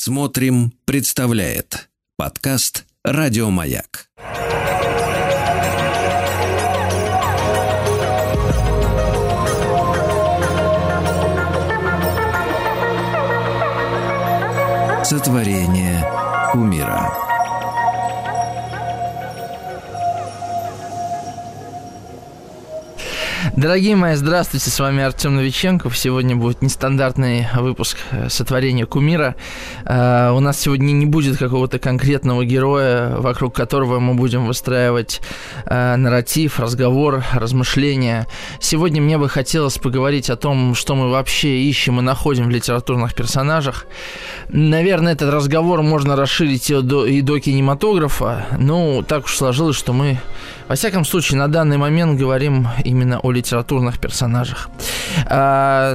Смотрим, представляет подкаст Радиомаяк. Сотворение умира. Дорогие мои, здравствуйте, с вами Артем Новиченков. Сегодня будет нестандартный выпуск э, сотворения кумира. Uh, у нас сегодня не будет какого-то конкретного героя, вокруг которого мы будем выстраивать uh, нарратив, разговор, размышления. Сегодня мне бы хотелось поговорить о том, что мы вообще ищем и находим в литературных персонажах. Наверное, этот разговор можно расширить и до, и до кинематографа. Ну, так уж сложилось, что мы, во всяком случае, на данный момент говорим именно о литературных персонажах. А,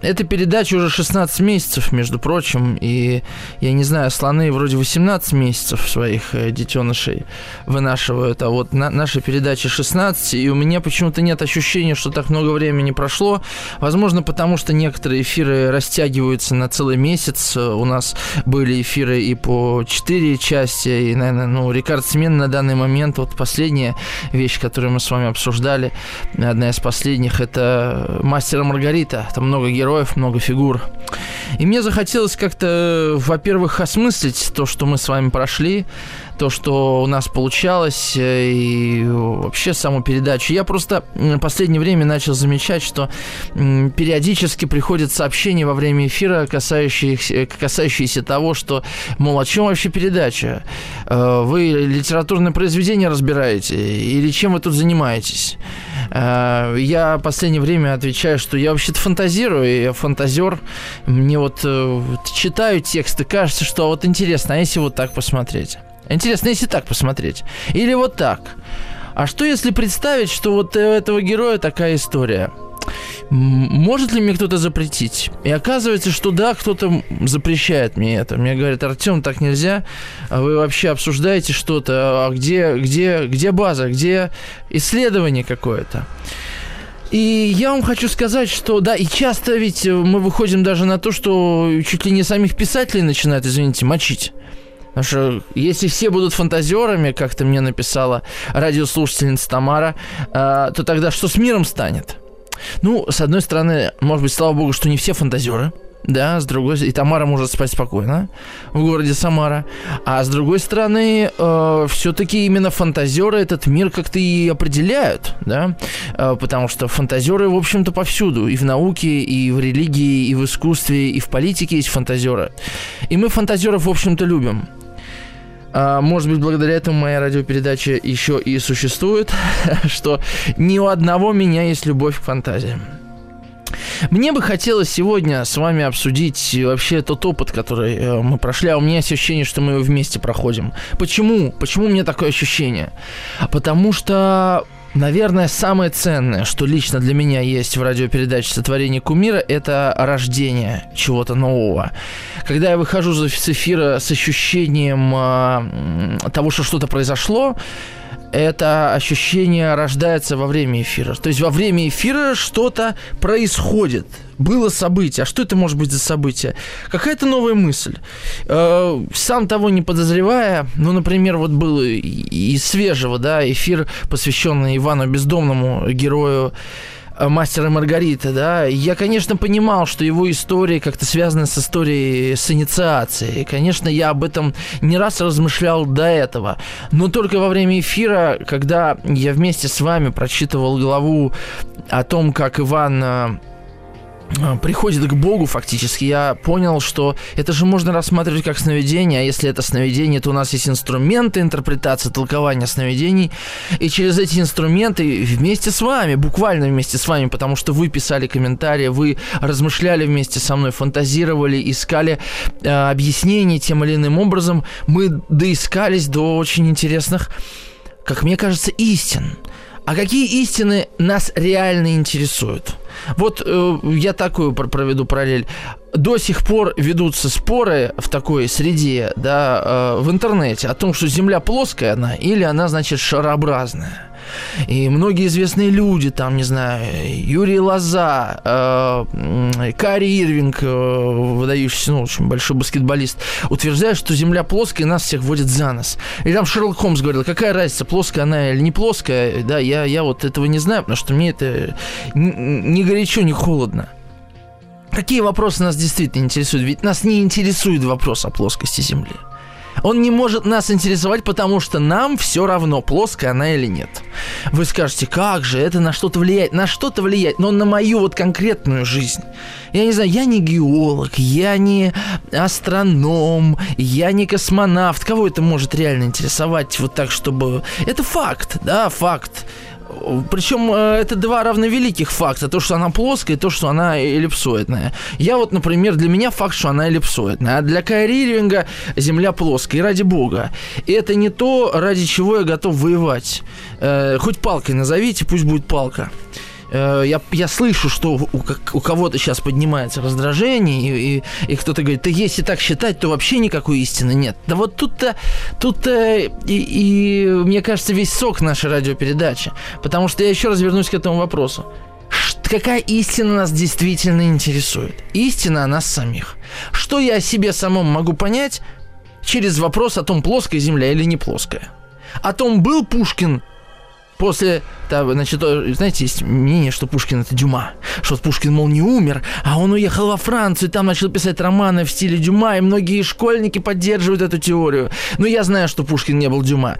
эта передача уже 16 месяцев, между прочим, и, я не знаю, слоны вроде 18 месяцев своих э, детенышей вынашивают, а вот на, наша передача 16, и у меня почему-то нет ощущения, что так много времени прошло. Возможно, потому что некоторые эфиры растягиваются на целый месяц. У нас были эфиры и по 4 части, и, наверное, ну, рекордсмен на данный момент, вот последняя вещь, которую мы с вами обсуждали, одна из последних, это «Мастер Маргарита». Там много героев, много фигур. И мне захотелось как-то, во-первых, осмыслить то, что мы с вами прошли, то, что у нас получалось, э, и вообще саму передачу. Я просто в последнее время начал замечать, что периодически приходят сообщения во время эфира, касающиеся, касающиеся того, что, мол, о чем вообще передача? Э, вы литературное произведение разбираете? Или чем вы тут занимаетесь? Э, я в последнее время отвечаю, что я вообще-то фантазирую, я фантазер. Мне вот читаю тексты, кажется, что вот интересно, а если вот так посмотреть? Интересно, если так посмотреть. Или вот так. А что если представить, что вот у этого героя такая история? Может ли мне кто-то запретить? И оказывается, что да, кто-то запрещает мне это. Мне говорят, Артем, так нельзя. А вы вообще обсуждаете что-то. А где, где, где база? Где исследование какое-то? И я вам хочу сказать, что да, и часто ведь мы выходим даже на то, что чуть ли не самих писателей начинают, извините, мочить. Потому что если все будут фантазерами, как ты мне написала радиослушательница Тамара, э, то тогда что с миром станет? Ну, с одной стороны, может быть, слава богу, что не все фантазеры, да, с другой и Тамара может спать спокойно в городе Самара, а с другой стороны, э, все-таки именно фантазеры этот мир как-то и определяют, да, э, потому что фантазеры, в общем-то, повсюду, и в науке, и в религии, и в искусстве, и в политике есть фантазеры, и мы фантазеров, в общем-то, любим. А, может быть, благодаря этому моя радиопередача еще и существует, что ни у одного меня есть любовь к фантазии. Мне бы хотелось сегодня с вами обсудить вообще тот опыт, который э, мы прошли, а у меня ощущение, что мы его вместе проходим. Почему? Почему у меня такое ощущение? Потому что Наверное, самое ценное, что лично для меня есть в радиопередаче «Сотворение кумира», это рождение чего-то нового. Когда я выхожу с эфира с ощущением э, того, что что-то произошло, это ощущение рождается во время эфира. То есть во время эфира что-то происходит. Было событие. А что это может быть за событие? Какая-то новая мысль. Э, сам того не подозревая, ну, например, вот был из свежего, да, эфир, посвященный Ивану Бездомному, герою мастера Маргарита, да, я, конечно, понимал, что его история как-то связана с историей с инициацией. Конечно, я об этом не раз размышлял до этого. Но только во время эфира, когда я вместе с вами прочитывал главу о том, как Иван э, приходит к Богу фактически, я понял, что это же можно рассматривать как сновидение, а если это сновидение, то у нас есть инструменты интерпретации, толкования сновидений, и через эти инструменты вместе с вами, буквально вместе с вами, потому что вы писали комментарии, вы размышляли вместе со мной, фантазировали, искали э, объяснения тем или иным образом, мы доискались до очень интересных, как мне кажется, истин. А какие истины нас реально интересуют? Вот э, я такую проведу параллель. До сих пор ведутся споры в такой среде, да, э, в интернете о том, что Земля плоская она или она, значит, шарообразная. И многие известные люди, там, не знаю, Юрий Лоза, э, Кари Ирвинг, э, выдающийся, ну, очень большой баскетболист, утверждают, что Земля плоская, и нас всех водит за нос. И там Шерлок Холмс говорил, какая разница, плоская она или не плоская, да, я, я вот этого не знаю, потому что мне это не горячо, не холодно. Какие вопросы нас действительно интересуют? Ведь нас не интересует вопрос о плоскости Земли. Он не может нас интересовать, потому что нам все равно, плоская она или нет. Вы скажете, как же, это на что-то влияет? На что-то влияет, но на мою вот конкретную жизнь. Я не знаю, я не геолог, я не астроном, я не космонавт. Кого это может реально интересовать вот так, чтобы... Это факт, да, факт. Причем э, это два равновеликих факта. То, что она плоская, и то, что она эллипсоидная. Я вот, например, для меня факт, что она эллипсоидная. А для Кайри Ирвинга Земля плоская. И ради бога. И это не то, ради чего я готов воевать. Э, хоть палкой назовите, пусть будет палка. Э, я, я слышу, что у, у кого-то сейчас поднимается раздражение, и, и, и кто-то говорит, да если так считать, то вообще никакой истины нет. Да вот тут-то, тут-то и, и мне кажется, весь сок нашей радиопередачи. Потому что я еще раз вернусь к этому вопросу. Какая истина нас действительно интересует? Истина о нас самих. Что я о себе самом могу понять через вопрос о том, плоская Земля или не плоская? О том, был Пушкин после того, значит, знаете, есть мнение, что Пушкин это Дюма, что Пушкин, мол, не умер, а он уехал во Францию, там начал писать романы в стиле Дюма, и многие школьники поддерживают эту теорию. Но я знаю, что Пушкин не был Дюма.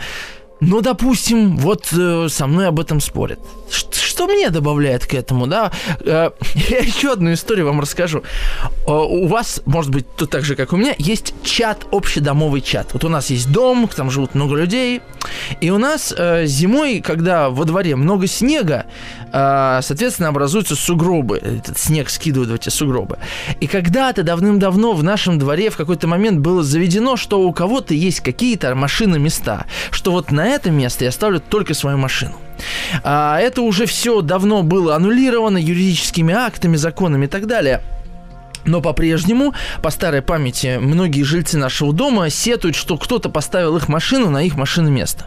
Ну, допустим, вот э, со мной об этом спорят. Ш- что мне добавляет к этому, да? Э, я еще одну историю вам расскажу. Э, у вас, может быть, тут так же, как у меня, есть чат, общедомовый чат. Вот у нас есть дом, там живут много людей, и у нас э, зимой, когда во дворе много снега, соответственно, образуются сугробы. Этот снег скидывают в эти сугробы. И когда-то давным-давно в нашем дворе в какой-то момент было заведено, что у кого-то есть какие-то машины места, что вот на это место я ставлю только свою машину. А, это уже все давно было аннулировано юридическими актами, законами и так далее. Но по-прежнему, по старой памяти, многие жильцы нашего дома сетуют, что кто-то поставил их машину на их машины место.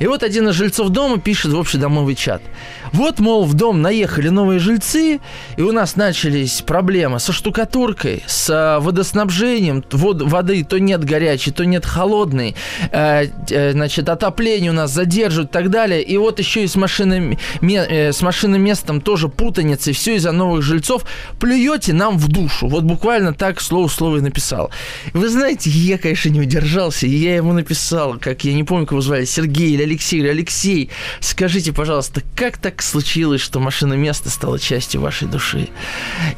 И вот один из жильцов дома пишет в общедомовый чат. Вот, мол, в дом наехали новые жильцы, и у нас начались проблемы со штукатуркой, с водоснабжением, вод, воды то нет горячей, то нет холодной, э, э, значит, отопление у нас задерживают и так далее. И вот еще и с, машиной, э, с машинным местом тоже путаница, и все из-за новых жильцов. Плюете нам в душу. Вот буквально так слово слово и написал. Вы знаете, я, конечно, не удержался, и я ему написал, как я не помню, кого звали, Сергей Сергей или Алексей или Алексей, скажите, пожалуйста, как так случилось, что машина места стала частью вашей души?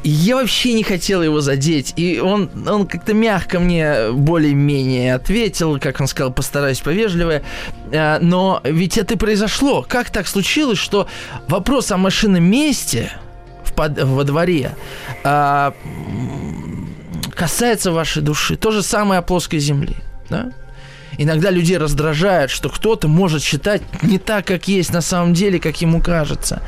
И я вообще не хотел его задеть, и он, он как-то мягко мне более-менее ответил, как он сказал, постараюсь повежливее, а, но ведь это и произошло. Как так случилось, что вопрос о машинном месте в под, во дворе а, касается вашей души. То же самое о плоской земле. Да? Иногда людей раздражает, что кто-то может считать не так, как есть на самом деле, как ему кажется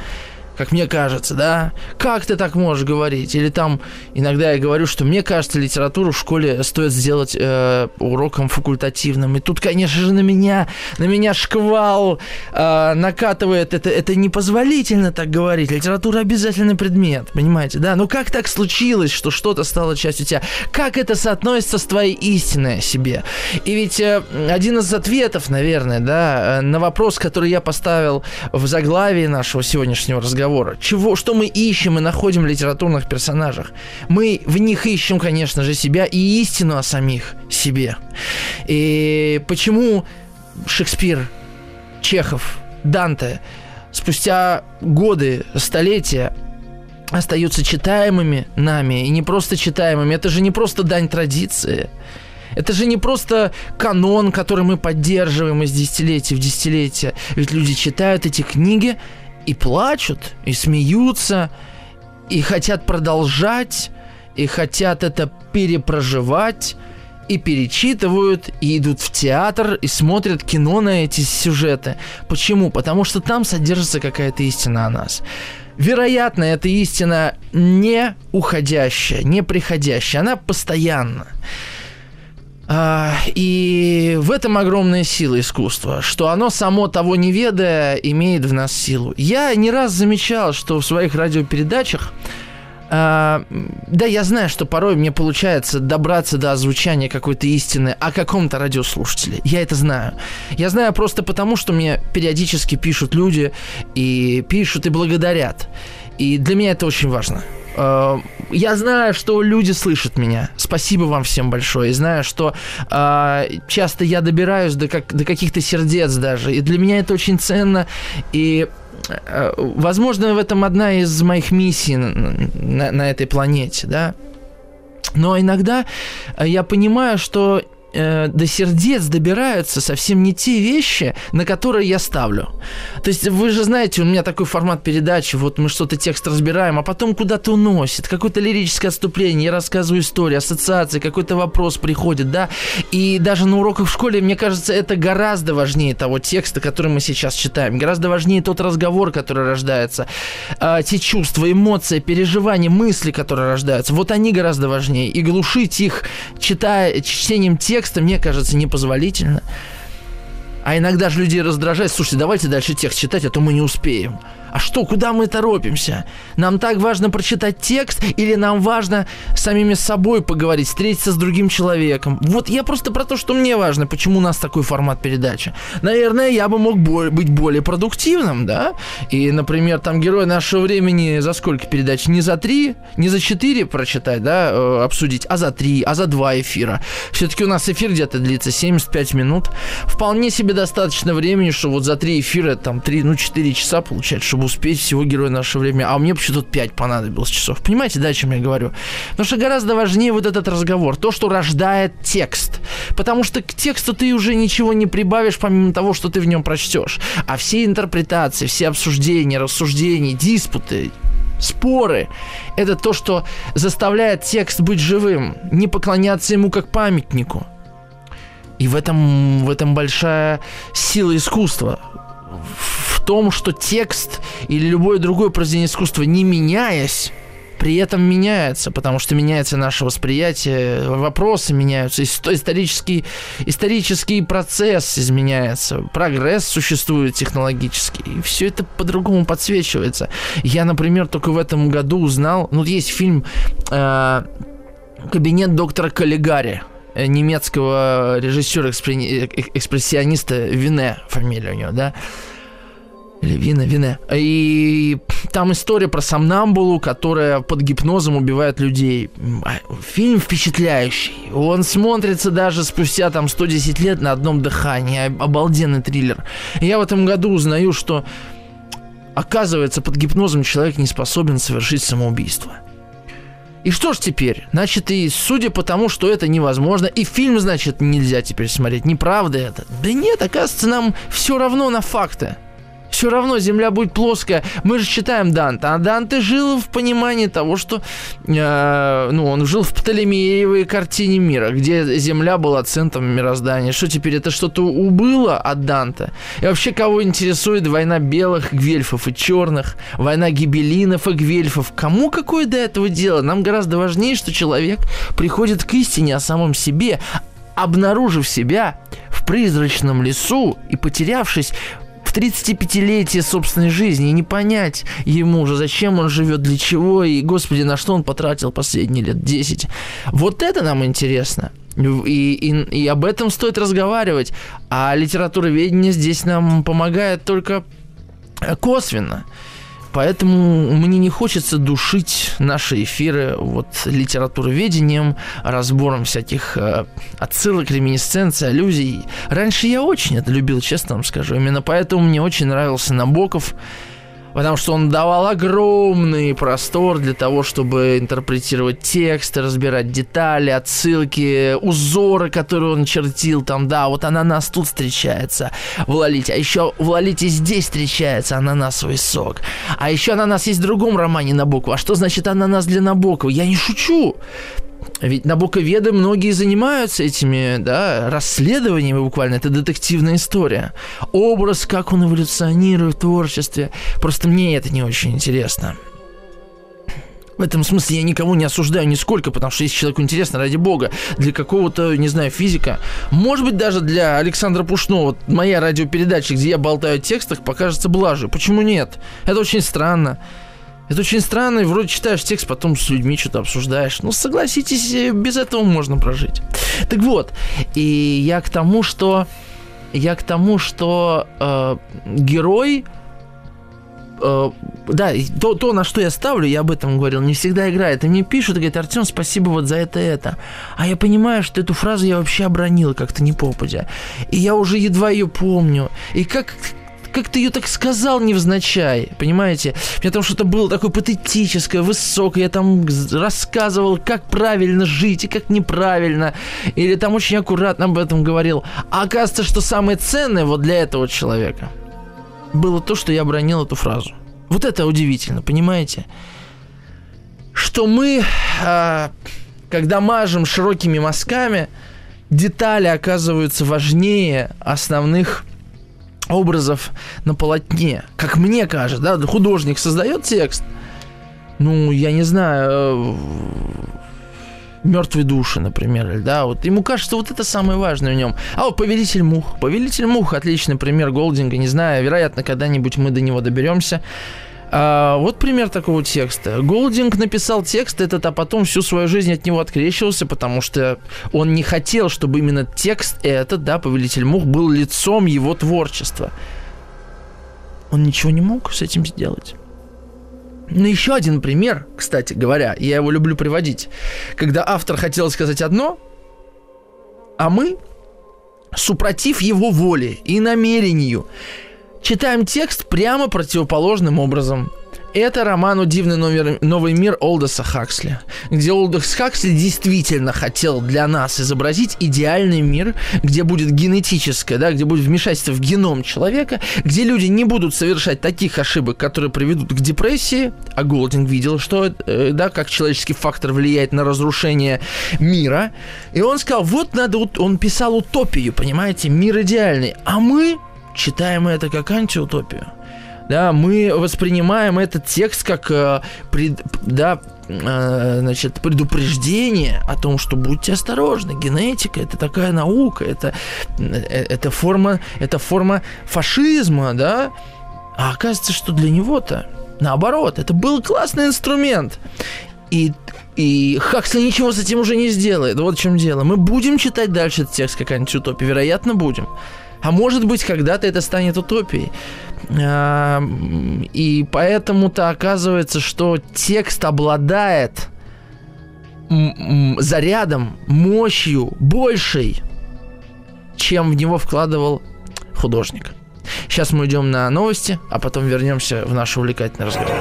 как мне кажется, да? Как ты так можешь говорить? Или там иногда я говорю, что мне кажется, литературу в школе стоит сделать э, уроком факультативным. И тут, конечно же, на меня, на меня шквал э, накатывает. Это, это непозволительно так говорить. Литература обязательный предмет, понимаете, да? Но как так случилось, что что-то стало частью тебя? Как это соотносится с твоей истиной о себе? И ведь э, один из ответов, наверное, да, э, на вопрос, который я поставил в заглавии нашего сегодняшнего разговора, разговора. Чего, что мы ищем и находим в литературных персонажах? Мы в них ищем, конечно же, себя и истину о самих себе. И почему Шекспир, Чехов, Данте спустя годы, столетия остаются читаемыми нами, и не просто читаемыми, это же не просто дань традиции. Это же не просто канон, который мы поддерживаем из десятилетия в десятилетие. Ведь люди читают эти книги, и плачут, и смеются, и хотят продолжать, и хотят это перепроживать, и перечитывают, и идут в театр, и смотрят кино на эти сюжеты. Почему? Потому что там содержится какая-то истина о нас. Вероятно, эта истина не уходящая, не приходящая, она постоянна. А, и в этом огромная сила искусства, что оно само того не ведая имеет в нас силу. Я не раз замечал, что в своих радиопередачах а, да, я знаю, что порой мне получается добраться до озвучания какой-то истины о каком-то радиослушателе. Я это знаю. Я знаю просто потому, что мне периодически пишут люди и пишут и благодарят. И для меня это очень важно. А, я знаю, что люди слышат меня. Спасибо вам всем большое. И знаю, что э, часто я добираюсь до, как, до каких-то сердец даже. И для меня это очень ценно. И Э, возможно, в этом одна из моих миссий на, на этой планете, да. Но иногда э, я понимаю, что э, до сердец добираются совсем не те вещи, на которые я ставлю. То есть вы же знаете, у меня такой формат передачи, вот мы что-то текст разбираем, а потом куда-то уносит, какое-то лирическое отступление, я рассказываю историю, ассоциации, какой-то вопрос приходит, да, и даже на уроках в школе, мне кажется, это гораздо важнее того текста, который мы сейчас читаем, гораздо важнее тот разговор, который рождается, э, те чувства, эмоции, переживания, мысли, которые рождаются, вот они гораздо важнее, и глушить их, читая, чтением текста, текста, мне кажется, непозволительно. А иногда же людей раздражает, слушайте, давайте дальше текст читать, а то мы не успеем. А что, куда мы торопимся? Нам так важно прочитать текст или нам важно самими собой поговорить, встретиться с другим человеком? Вот я просто про то, что мне важно, почему у нас такой формат передачи. Наверное, я бы мог быть более продуктивным, да? И, например, там герой нашего времени за сколько передач? Не за три, не за четыре прочитать, да, э, обсудить, а за три, а за два эфира. Все-таки у нас эфир где-то длится 75 минут. Вполне себе достаточно времени, что вот за три эфира, там, три, ну, четыре часа получать, чтобы чтобы успеть всего героя нашего времени. А мне почему-то 5 понадобилось часов. Понимаете, да, о чем я говорю? Потому что гораздо важнее вот этот разговор, то, что рождает текст. Потому что к тексту ты уже ничего не прибавишь, помимо того, что ты в нем прочтешь. А все интерпретации, все обсуждения, рассуждения, диспуты, споры. Это то, что заставляет текст быть живым, не поклоняться ему как памятнику. И в этом, в этом большая сила искусства в том, что текст или любое другое произведение искусства, не меняясь, при этом меняется, потому что меняется наше восприятие, вопросы меняются, исторический, исторический процесс изменяется, прогресс существует технологический, и все это по-другому подсвечивается. Я, например, только в этом году узнал, ну, есть фильм э, «Кабинет доктора Каллигари», э, немецкого режиссера-экспрессиониста Вине, фамилия у него, да, или Вина, Вине. И там история про Самнамбулу, которая под гипнозом убивает людей. А, фильм впечатляющий. Он смотрится даже спустя там 110 лет на одном дыхании. Обалденный триллер. И я в этом году узнаю, что оказывается под гипнозом человек не способен совершить самоубийство. И что ж теперь? Значит, и судя по тому, что это невозможно, и фильм, значит, нельзя теперь смотреть. Неправда это? Да нет, оказывается, нам все равно на факты все равно Земля будет плоская. Мы же читаем Данта, а Данте жил в понимании того, что э, ну, он жил в Птолемеевой картине мира, где Земля была центром мироздания. Что теперь, это что-то убыло от Данте? И вообще, кого интересует война белых гвельфов и черных, война гибелинов и гвельфов? Кому какое до этого дело? Нам гораздо важнее, что человек приходит к истине о самом себе, обнаружив себя в призрачном лесу и потерявшись в 35-летие собственной жизни и не понять ему уже, зачем он живет, для чего и, господи, на что он потратил последние лет 10. Вот это нам интересно. И, и, и об этом стоит разговаривать. А литературоведение здесь нам помогает только косвенно. Поэтому мне не хочется душить наши эфиры вот литературоведением, разбором всяких э, отсылок, реминисценций, аллюзий. Раньше я очень это любил, честно вам скажу. Именно поэтому мне очень нравился Набоков потому что он давал огромный простор для того, чтобы интерпретировать тексты, разбирать детали, отсылки, узоры, которые он чертил там, да, вот ананас тут встречается в Лолите, а еще в Лолите здесь встречается ананасовый сок, а еще ананас есть в другом романе Набокова, а что значит ананас для Набокова? Я не шучу, ведь набоковеды многие занимаются этими да, расследованиями буквально. Это детективная история. Образ, как он эволюционирует в творчестве. Просто мне это не очень интересно. В этом смысле я никого не осуждаю нисколько, потому что если человеку интересно, ради бога, для какого-то, не знаю, физика, может быть, даже для Александра Пушнова, моя радиопередача, где я болтаю о текстах, покажется блажью. Почему нет? Это очень странно. Это очень странно, и вроде читаешь текст, потом с людьми что-то обсуждаешь. Ну, согласитесь, э, без этого можно прожить. Так вот, и я к тому, что я к тому, что э, герой э, да, то, то, на что я ставлю, я об этом говорил, не всегда играет. И мне пишут, и говорят, Артем, спасибо вот за это, это. А я понимаю, что эту фразу я вообще обронил как-то не попадя. И я уже едва ее помню. И как, как ты ее так сказал невзначай, понимаете? У меня там что-то было такое патетическое, высокое, я там рассказывал, как правильно жить и как неправильно, или там очень аккуратно об этом говорил. А оказывается, что самое ценное вот для этого человека было то, что я бронил эту фразу. Вот это удивительно, понимаете? Что мы, а, когда мажем широкими мазками, детали оказываются важнее основных образов на полотне. Как мне кажется, да, художник создает текст. Ну, я не знаю, э, мертвые души, например, да, вот ему кажется, вот это самое важное в нем. А вот Повелитель мух. Повелитель мух, отличный пример Голдинга, не знаю, вероятно, когда-нибудь мы до него доберемся. А, вот пример такого текста. Голдинг написал текст этот, а потом всю свою жизнь от него открещивался, потому что он не хотел, чтобы именно текст этот, да, Повелитель Мух, был лицом его творчества. Он ничего не мог с этим сделать. Ну, еще один пример, кстати говоря, я его люблю приводить. Когда автор хотел сказать одно, а мы, супротив его воли и намерению, читаем текст прямо противоположным образом. Это роман «Дивный номер, новый мир» Олдоса Хаксли, где Олдос Хаксли действительно хотел для нас изобразить идеальный мир, где будет генетическое, да, где будет вмешательство в геном человека, где люди не будут совершать таких ошибок, которые приведут к депрессии, а Голдинг видел, что, э, да, как человеческий фактор влияет на разрушение мира, и он сказал, вот надо, он писал утопию, понимаете, мир идеальный, а мы читаем это как антиутопию. Да, мы воспринимаем этот текст как э, пред, да, э, значит, предупреждение о том, что будьте осторожны, генетика это такая наука, это, э, это, форма, это форма фашизма, да, а оказывается, что для него-то наоборот, это был классный инструмент. И и Хаксли ничего с этим уже не сделает. Вот в чем дело. Мы будем читать дальше этот текст как антиутопию. Вероятно, будем. А может быть, когда-то это станет утопией. И поэтому-то оказывается, что текст обладает зарядом, мощью большей, чем в него вкладывал художник. Сейчас мы идем на новости, а потом вернемся в наш увлекательный разговор.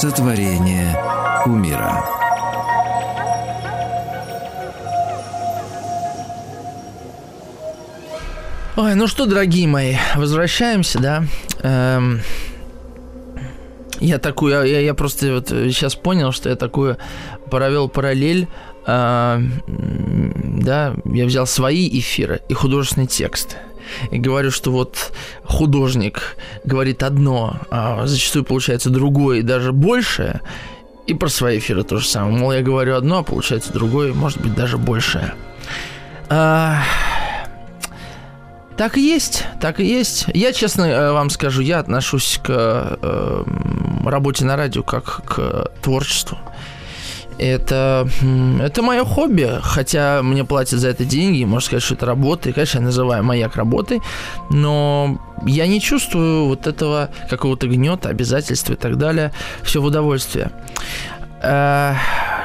Сотворение кумира. Ой, ну что, дорогие мои, возвращаемся, да. Эм, я такую, я, я просто вот сейчас понял, что я такую провел параллель. Э, да, я взял свои эфиры и художественный текст и говорю, что вот художник говорит одно, а зачастую получается другое и даже большее, и про свои эфиры то же самое. Мол, я говорю одно, а получается другое, может быть, даже большее. А, так и есть, так и есть. Я, честно э, вам скажу, я отношусь к э, работе на радио как к творчеству. Это, это мое хобби, хотя мне платят за это деньги, можно сказать, что это работа, и, конечно, я называю маяк работой, но я не чувствую вот этого какого-то гнета, обязательства и так далее, все в удовольствие. Э,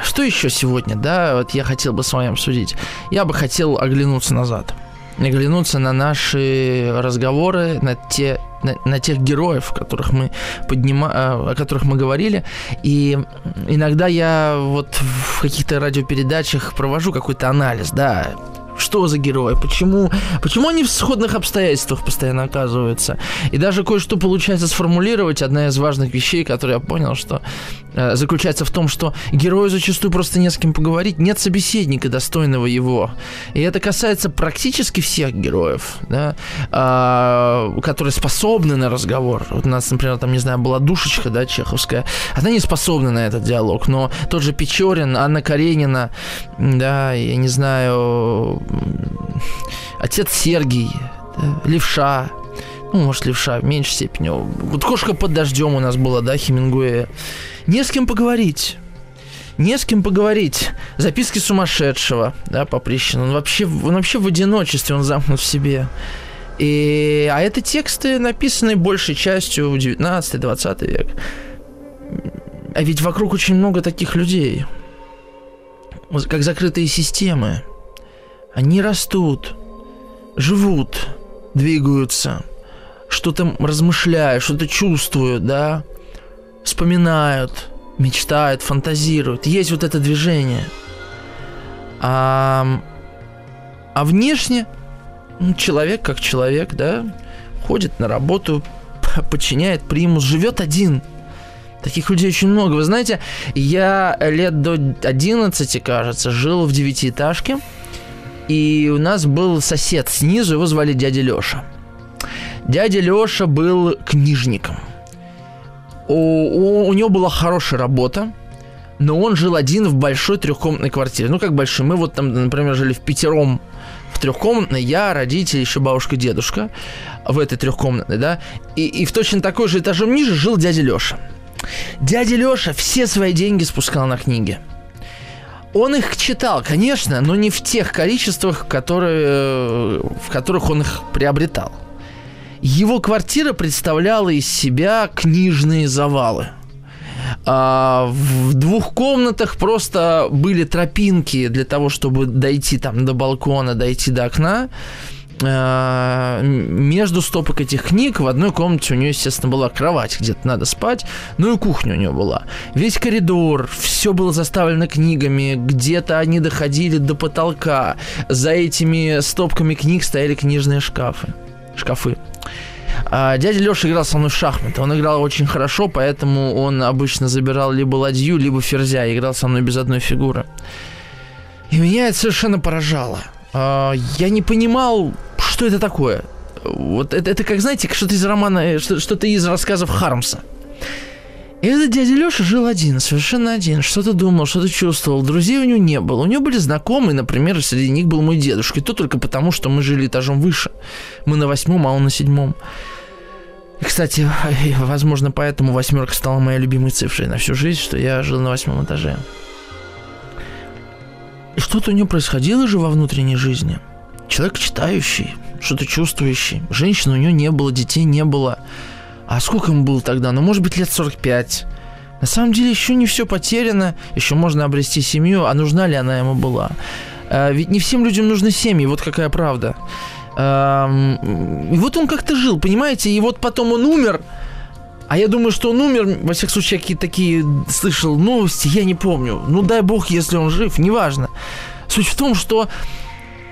что еще сегодня, да, вот я хотел бы с вами обсудить? Я бы хотел оглянуться назад оглянуться на наши разговоры, на те на, на тех героев, которых мы поднима, э, о которых мы говорили. И иногда я вот в каких-то радиопередачах провожу какой-то анализ, да, Что за герои? Почему, почему они в сходных обстоятельствах постоянно оказываются? И даже кое-что получается сформулировать. Одна из важных вещей, которую я понял, что э, заключается в том, что герою зачастую просто не с кем поговорить, нет собеседника достойного его. И это касается практически всех героев, да, э, которые способны на разговор. Вот у нас, например, там, не знаю, была душечка, да, чеховская. Она не способна на этот диалог, но тот же Печорин, Анна Каренина, да, я не знаю, отец Сергий, да, Левша, ну, может, Левша в меньшей степени. Вот «Кошка под дождем» у нас была, да, Хемингуэя. Не с кем поговорить. Не с кем поговорить. Записки сумасшедшего, да, Поприщина. Он вообще, он вообще в одиночестве, он замкнут в себе. И, а это тексты, написанные большей частью в 19-20 век. А ведь вокруг очень много таких людей, как закрытые системы. Они растут, живут, двигаются, что-то размышляют, что-то чувствуют, да, вспоминают, мечтают, фантазируют. Есть вот это движение. А, а внешне ну, человек как человек, да, ходит на работу, подчиняет примус, живет один. Таких людей очень много. Вы знаете, я лет до 11, кажется, жил в девятиэтажке – и у нас был сосед снизу, его звали дядя Леша. Дядя Леша был книжником. У, у, у него была хорошая работа, но он жил один в большой трехкомнатной квартире. Ну, как большой. Мы вот там, например, жили в пятером в трехкомнатной, я, родители, еще бабушка, дедушка в этой трехкомнатной, да. И, и в точно такой же этажом ниже жил дядя Леша. Дядя Леша все свои деньги спускал на книги. Он их читал, конечно, но не в тех количествах, которые, в которых он их приобретал. Его квартира представляла из себя книжные завалы. А в двух комнатах просто были тропинки для того, чтобы дойти там до балкона, дойти до окна. Э, между стопок этих книг в одной комнате у нее, естественно, была кровать, где-то надо спать, ну и кухня у нее была. Весь коридор, все было заставлено книгами, где-то они доходили до потолка. За этими стопками книг стояли книжные шкафы. Шкафы. А дядя Леша играл со мной в шахматы. Он играл очень хорошо, поэтому он обычно забирал либо ладью, либо ферзя. Играл со мной без одной фигуры. И меня это совершенно поражало. А, я не понимал, что это такое. Вот это, это как, знаете, что-то из романа, э, что-то из рассказов Хармса. И этот дядя Леша жил один, совершенно один. Что-то думал, что-то чувствовал. Друзей у него не было. У него были знакомые, например, среди них был мой дедушка. И то только потому, что мы жили этажом выше. Мы на восьмом, а он на седьмом. И, кстати, возможно, поэтому восьмерка стала моей любимой цифрой на всю жизнь, что я жил на восьмом этаже. И что-то у него происходило же во внутренней жизни. Человек читающий, что-то чувствующий. Женщины у него не было, детей не было. А сколько ему было тогда? Ну, может быть, лет 45. На самом деле еще не все потеряно, еще можно обрести семью, а нужна ли она ему была? А, ведь не всем людям нужны семьи, вот какая правда. И вот он как-то жил, понимаете, и вот потом он умер, а я думаю, что он умер, во всяком случае, какие-то такие слышал новости, я не помню. Ну, дай бог, если он жив, неважно. Суть в том, что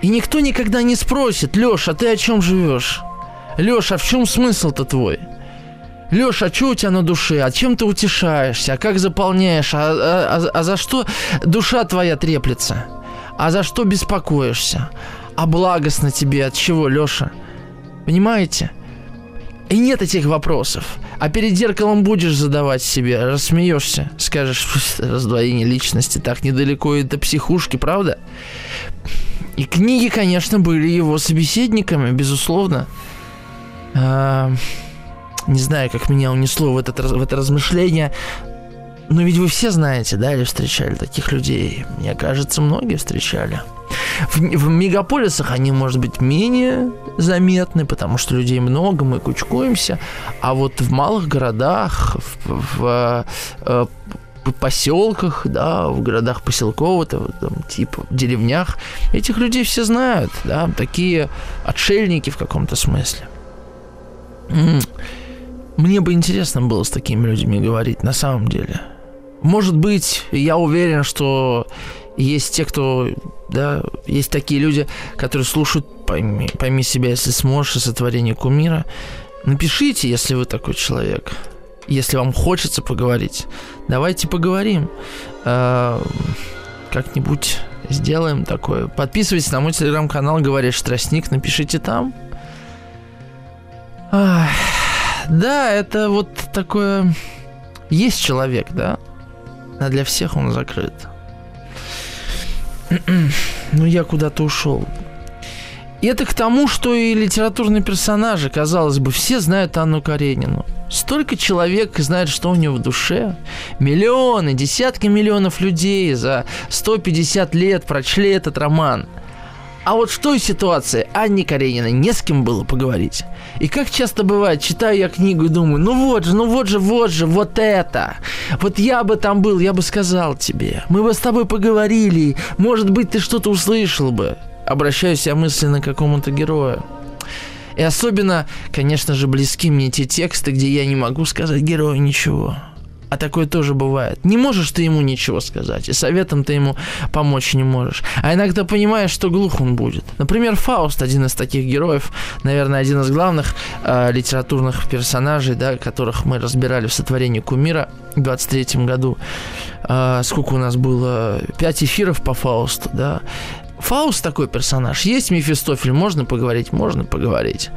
и никто никогда не спросит, Леша, ты о чем живешь? Леша, а в чем смысл-то твой? Леша, а что у тебя на душе? А чем ты утешаешься? А как заполняешь? А, а, а, а за что душа твоя треплется? А за что беспокоишься? А благостно тебе от чего, Леша? Понимаете? И нет этих вопросов. А перед зеркалом будешь задавать себе, рассмеешься, скажешь, раздвоение личности так недалеко и до психушки, правда? И книги, конечно, были его собеседниками, безусловно. А, не знаю, как меня унесло в, этот, в это размышление. Но ведь вы все знаете, да, или встречали таких людей? Мне кажется, многие встречали. В, в мегаполисах они, может быть, менее заметны, потому что людей много, мы кучкуемся. А вот в малых городах, в, в, в э, поселках, да, в городах поселкового, там, типа деревнях. Этих людей все знают, да, такие отшельники в каком-то смысле. Мне бы интересно было с такими людьми говорить на самом деле. Может быть, я уверен, что есть те, кто да, есть такие люди, которые слушают, пойми, пойми себя, если сможешь, сотворение кумира. Напишите, если вы такой человек. Если вам хочется поговорить, давайте поговорим. Э, как-нибудь сделаем такое. Подписывайтесь на мой телеграм-канал «Говоришь Тростник», напишите там. Да, это вот такое... Есть человек, да? А для всех он закрыт. ну, я куда-то ушел. И это к тому, что и литературные персонажи, казалось бы, все знают Анну Каренину. Столько человек знает, что у нее в душе. Миллионы, десятки миллионов людей за 150 лет прочли этот роман. А вот в той ситуации Анне Карениной не с кем было поговорить. И как часто бывает, читаю я книгу и думаю, ну вот же, ну вот же, вот же, вот это. Вот я бы там был, я бы сказал тебе. Мы бы с тобой поговорили. Может быть, ты что-то услышал бы. Обращаюсь я мысленно к какому-то герою. И особенно, конечно же, близки мне те тексты, где я не могу сказать герою ничего. А такое тоже бывает. Не можешь ты ему ничего сказать, и советом ты ему помочь не можешь. А иногда понимаешь, что глух он будет. Например, Фауст, один из таких героев, наверное, один из главных э, литературных персонажей, да, которых мы разбирали в сотворении Кумира в 23 году. Э, сколько у нас было? Пять эфиров по Фаусту, да. Фауст такой персонаж. Есть Мефистофель, можно поговорить, можно поговорить.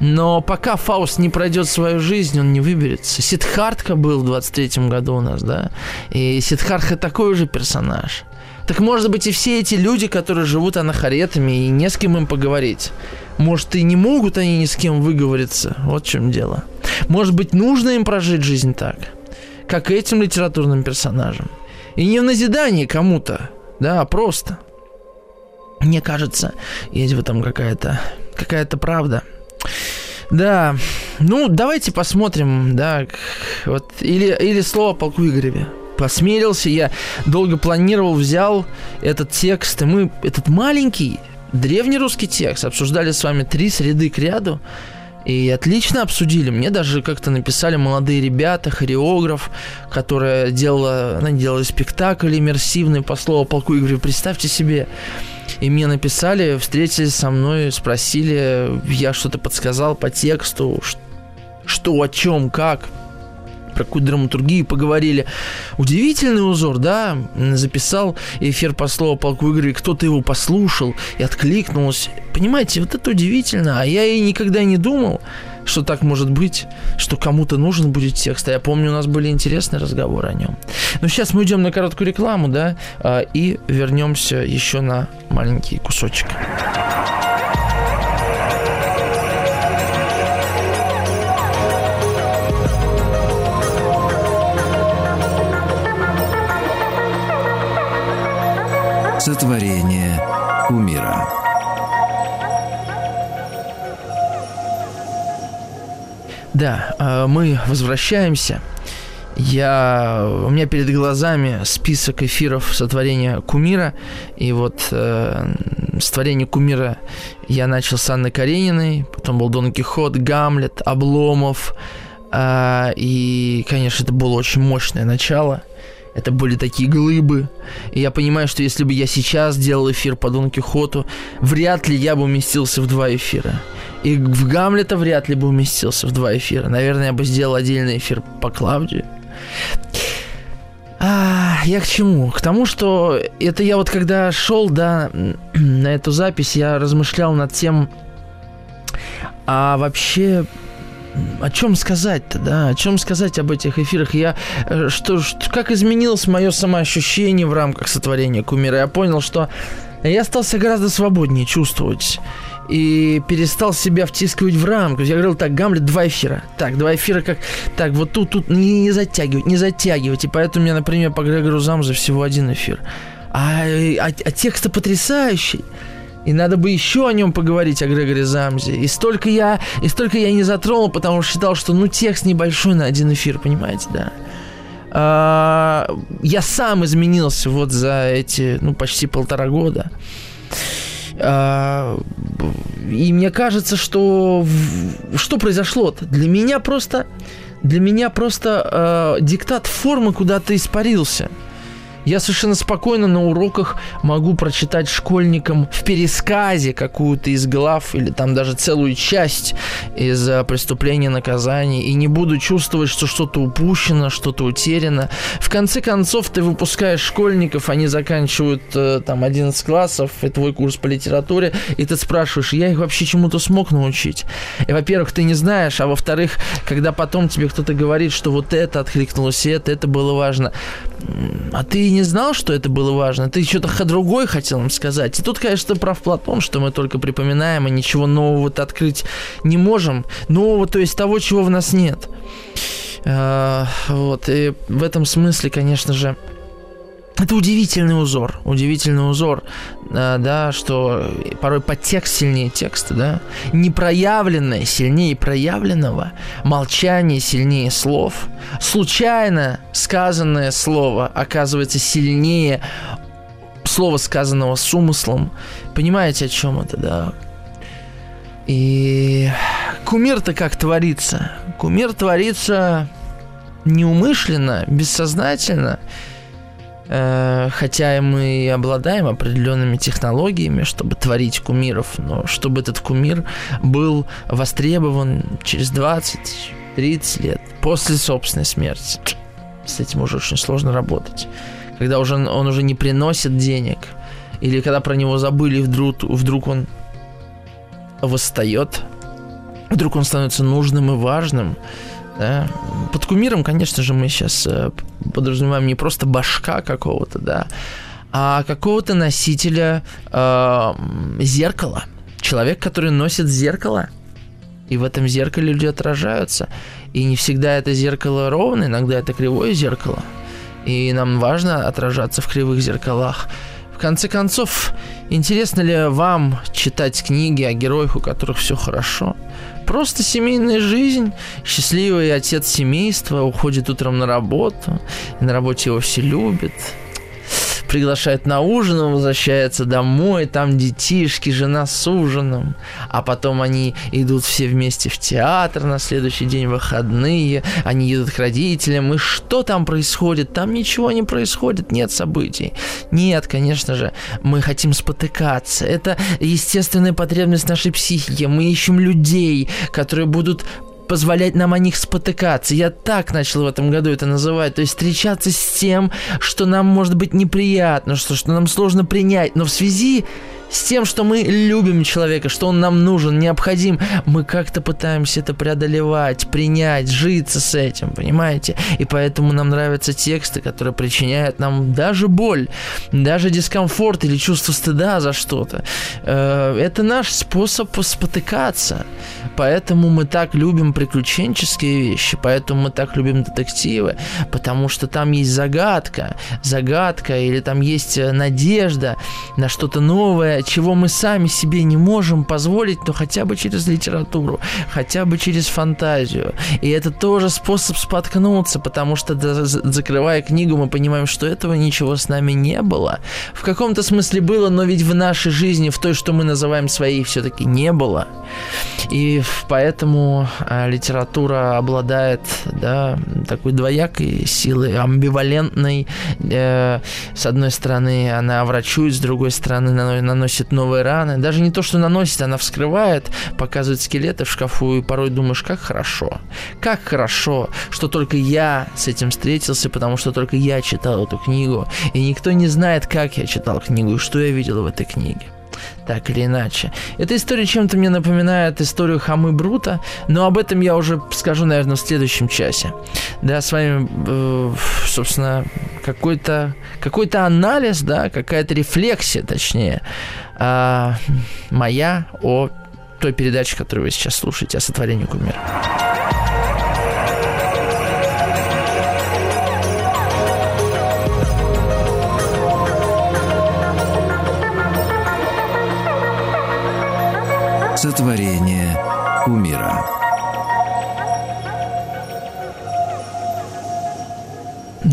Но пока Фауст не пройдет свою жизнь, он не выберется. Сидхартха был в 23-м году у нас, да? И Сидхартха такой же персонаж. Так может быть и все эти люди, которые живут анахаретами, и не с кем им поговорить. Может, и не могут они ни с кем выговориться. Вот в чем дело. Может быть, нужно им прожить жизнь так, как этим литературным персонажам. И не в назидании кому-то, да, а просто. Мне кажется, есть в этом какая-то какая-то правда – да, ну давайте посмотрим, да, вот или или слово полку Игореве. Посмелился, я долго планировал, взял этот текст, и мы этот маленький древнерусский текст обсуждали с вами три среды к ряду. И отлично обсудили. Мне даже как-то написали молодые ребята, хореограф, которая делала, она делала спектакль иммерсивный по слову полку Игорю. Представьте себе, и мне написали, встретились со мной, спросили, я что-то подсказал по тексту, что, о чем, как про какую драматургию поговорили. Удивительный узор, да, записал эфир по слову полку Игоря, кто-то его послушал и откликнулся. Понимаете, вот это удивительно, а я и никогда не думал, что так может быть, что кому-то нужен будет текст. А я помню, у нас были интересные разговоры о нем. Но сейчас мы идем на короткую рекламу, да, а, и вернемся еще на маленький кусочек. Сотворение умира. Да, а, мы возвращаемся. Я, у меня перед глазами список эфиров сотворения Кумира. И вот э, сотворение Кумира я начал с Анны Карениной, потом был Дон Кихот, Гамлет, Обломов. Э, и, конечно, это было очень мощное начало. Это были такие глыбы. И я понимаю, что если бы я сейчас делал эфир по Дон Кихоту, вряд ли я бы уместился в два эфира. И в Гамлета вряд ли бы уместился в два эфира. Наверное, я бы сделал отдельный эфир по Клавдию. А, я к чему? К тому, что это я вот когда шел, да, на эту запись, я размышлял над тем, а вообще о чем сказать-то, да? О чем сказать об этих эфирах? Я э, что, что как изменилось мое самоощущение в рамках сотворения кумира? Я понял, что я стал себя гораздо свободнее чувствовать и перестал себя втискивать в рамку. Я говорил, так, Гамлет, два эфира. Так, два эфира как... Так, вот тут, тут не, не затягивать, не затягивать. И поэтому меня, например, по Грегору Замзе всего один эфир. А, а, а текст потрясающий. И надо бы еще о нем поговорить, о Грегоре Замзе. И столько я, и столько я не затронул, потому что считал, что ну текст небольшой на один эфир, понимаете, да. А, я сам изменился вот за эти, ну, почти полтора года. А, и мне кажется, что что произошло-то? Для меня просто, для меня просто э, диктат формы куда-то испарился. Я совершенно спокойно на уроках могу прочитать школьникам в пересказе какую-то из глав или там даже целую часть из преступления наказаний и не буду чувствовать, что что-то упущено, что-то утеряно. В конце концов, ты выпускаешь школьников, они заканчивают э, там 11 классов, и твой курс по литературе, и ты спрашиваешь, я их вообще чему-то смог научить? И, во-первых, ты не знаешь, а во-вторых, когда потом тебе кто-то говорит, что вот это откликнулось, и это, это было важно, а ты не знал, что это было важно, ты что-то другое хотел им сказать. И тут, конечно, прав Платон, что мы только припоминаем, и ничего нового-то открыть не можем. Нового, то есть того, чего в нас нет. А, вот, и в этом смысле, конечно же, это удивительный узор, удивительный узор, да, что порой подтекст сильнее текста, да, непроявленное сильнее проявленного, молчание сильнее слов, случайно сказанное слово оказывается сильнее слова, сказанного с умыслом. Понимаете, о чем это, да? И кумир-то как творится? Кумир творится неумышленно, бессознательно, Э, хотя мы обладаем определенными технологиями, чтобы творить кумиров, но чтобы этот кумир был востребован через 20-30 лет после собственной смерти. С этим уже очень сложно работать. Когда уже, он уже не приносит денег, или когда про него забыли, вдруг, вдруг он восстает, вдруг он становится нужным и важным, да? Под кумиром, конечно же, мы сейчас э, подразумеваем не просто башка какого-то, да, а какого-то носителя э, зеркала. Человек, который носит зеркало, и в этом зеркале люди отражаются. И не всегда это зеркало ровное, иногда это кривое зеркало. И нам важно отражаться в кривых зеркалах. В конце концов, интересно ли вам читать книги о героях, у которых все хорошо? Просто семейная жизнь. Счастливый отец семейства уходит утром на работу. И на работе его все любят приглашает на ужин, он возвращается домой, там детишки, жена с ужином, а потом они идут все вместе в театр на следующий день выходные, они едут к родителям, и что там происходит? Там ничего не происходит, нет событий. Нет, конечно же, мы хотим спотыкаться. Это естественная потребность нашей психики. Мы ищем людей, которые будут позволять нам о них спотыкаться. Я так начал в этом году это называть. То есть встречаться с тем, что нам может быть неприятно, что, что нам сложно принять. Но в связи с тем, что мы любим человека, что он нам нужен, необходим, мы как-то пытаемся это преодолевать, принять, житься с этим, понимаете? И поэтому нам нравятся тексты, которые причиняют нам даже боль, даже дискомфорт или чувство стыда за что-то. Э, это наш способ спотыкаться. Поэтому мы так любим приключенческие вещи, поэтому мы так любим детективы, потому что там есть загадка, загадка или там есть надежда на что-то новое, чего мы сами себе не можем позволить, но хотя бы через литературу, хотя бы через фантазию. И это тоже способ споткнуться, потому что закрывая книгу, мы понимаем, что этого ничего с нами не было. В каком-то смысле было, но ведь в нашей жизни, в той, что мы называем своей, все-таки не было. И поэтому а, литература обладает да, такой двоякой силой, амбивалентной. Э, с одной стороны, она врачует, с другой стороны, наносит наносит новые раны. Даже не то, что наносит, она вскрывает, показывает скелеты в шкафу, и порой думаешь, как хорошо. Как хорошо, что только я с этим встретился, потому что только я читал эту книгу. И никто не знает, как я читал книгу и что я видел в этой книге так или иначе. Эта история чем-то мне напоминает историю Хамы Брута, но об этом я уже скажу, наверное, в следующем часе. Да, с вами, э, собственно, какой-то какой анализ, да, какая-то рефлексия, точнее, э, моя о той передаче, которую вы сейчас слушаете, о сотворении кумира. Сотворение умира.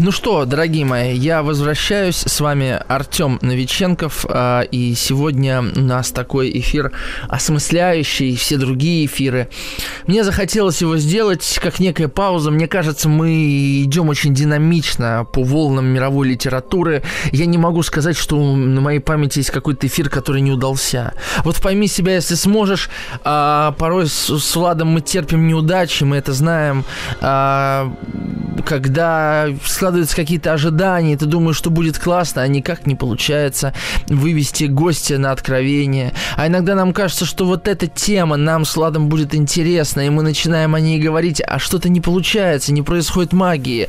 Ну что, дорогие мои, я возвращаюсь. С вами Артем Новиченков. А, и сегодня у нас такой эфир осмысляющий все другие эфиры. Мне захотелось его сделать как некая пауза. Мне кажется, мы идем очень динамично по волнам мировой литературы. Я не могу сказать, что на моей памяти есть какой-то эфир, который не удался. Вот пойми себя, если сможешь. А, порой с, Владом мы терпим неудачи, мы это знаем. А, когда складываются какие-то ожидания, ты думаешь, что будет классно, а никак не получается вывести гостя на откровение. А иногда нам кажется, что вот эта тема нам с Ладом будет интересна, и мы начинаем о ней говорить, а что-то не получается, не происходит магии.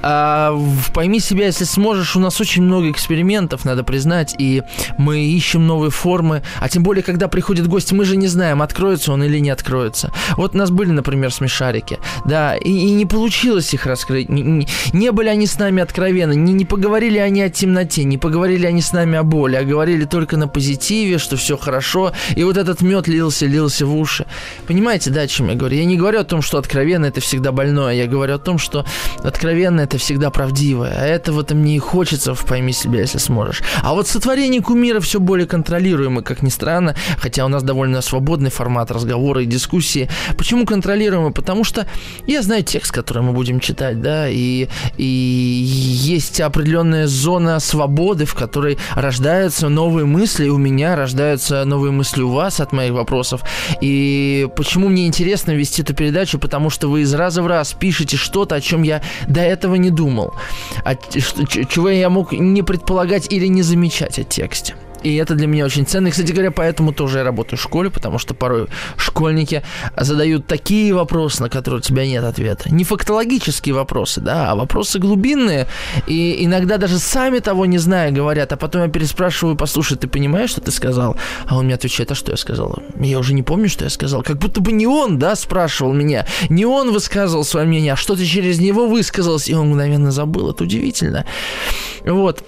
А, пойми себя, если сможешь, у нас очень много экспериментов, надо признать, и мы ищем новые формы, а тем более, когда приходит гость, мы же не знаем, откроется он или не откроется. Вот у нас были, например, смешарики, да, и, и не получилось их раскрыть, не, не, были они с нами откровенны, не, не поговорили они о темноте, не поговорили они с нами о боли, а говорили только на позитиве, что все хорошо, и вот этот мед лился, лился в уши. Понимаете, да, о чем я говорю? Я не говорю о том, что откровенно это всегда больное, я говорю о том, что откровенно это всегда правдивое, а этого-то мне и хочется, пойми себя, если сможешь. А вот сотворение кумира все более контролируемо, как ни странно, хотя у нас довольно свободный формат разговора и дискуссии. Почему контролируемо? Потому что я знаю текст, который мы будем читать, да, и, и есть определенная зона свободы, в которой рождаются новые мысли, у меня рождаются новые мысли у вас от моих вопросов. И почему мне интересно вести эту передачу? Потому что вы из раза в раз пишете что-то, о чем я до этого не думал, а, чего я мог не предполагать или не замечать о тексте. И это для меня очень ценно. И, кстати говоря, поэтому тоже я работаю в школе, потому что порой школьники задают такие вопросы, на которые у тебя нет ответа. Не фактологические вопросы, да, а вопросы глубинные. И иногда даже сами того не зная говорят, а потом я переспрашиваю, послушай, ты понимаешь, что ты сказал? А он мне отвечает, а что я сказал? Я уже не помню, что я сказал. Как будто бы не он, да, спрашивал меня. Не он высказывал свое мнение, а что-то через него высказалось, и он мгновенно забыл. Это удивительно. Вот.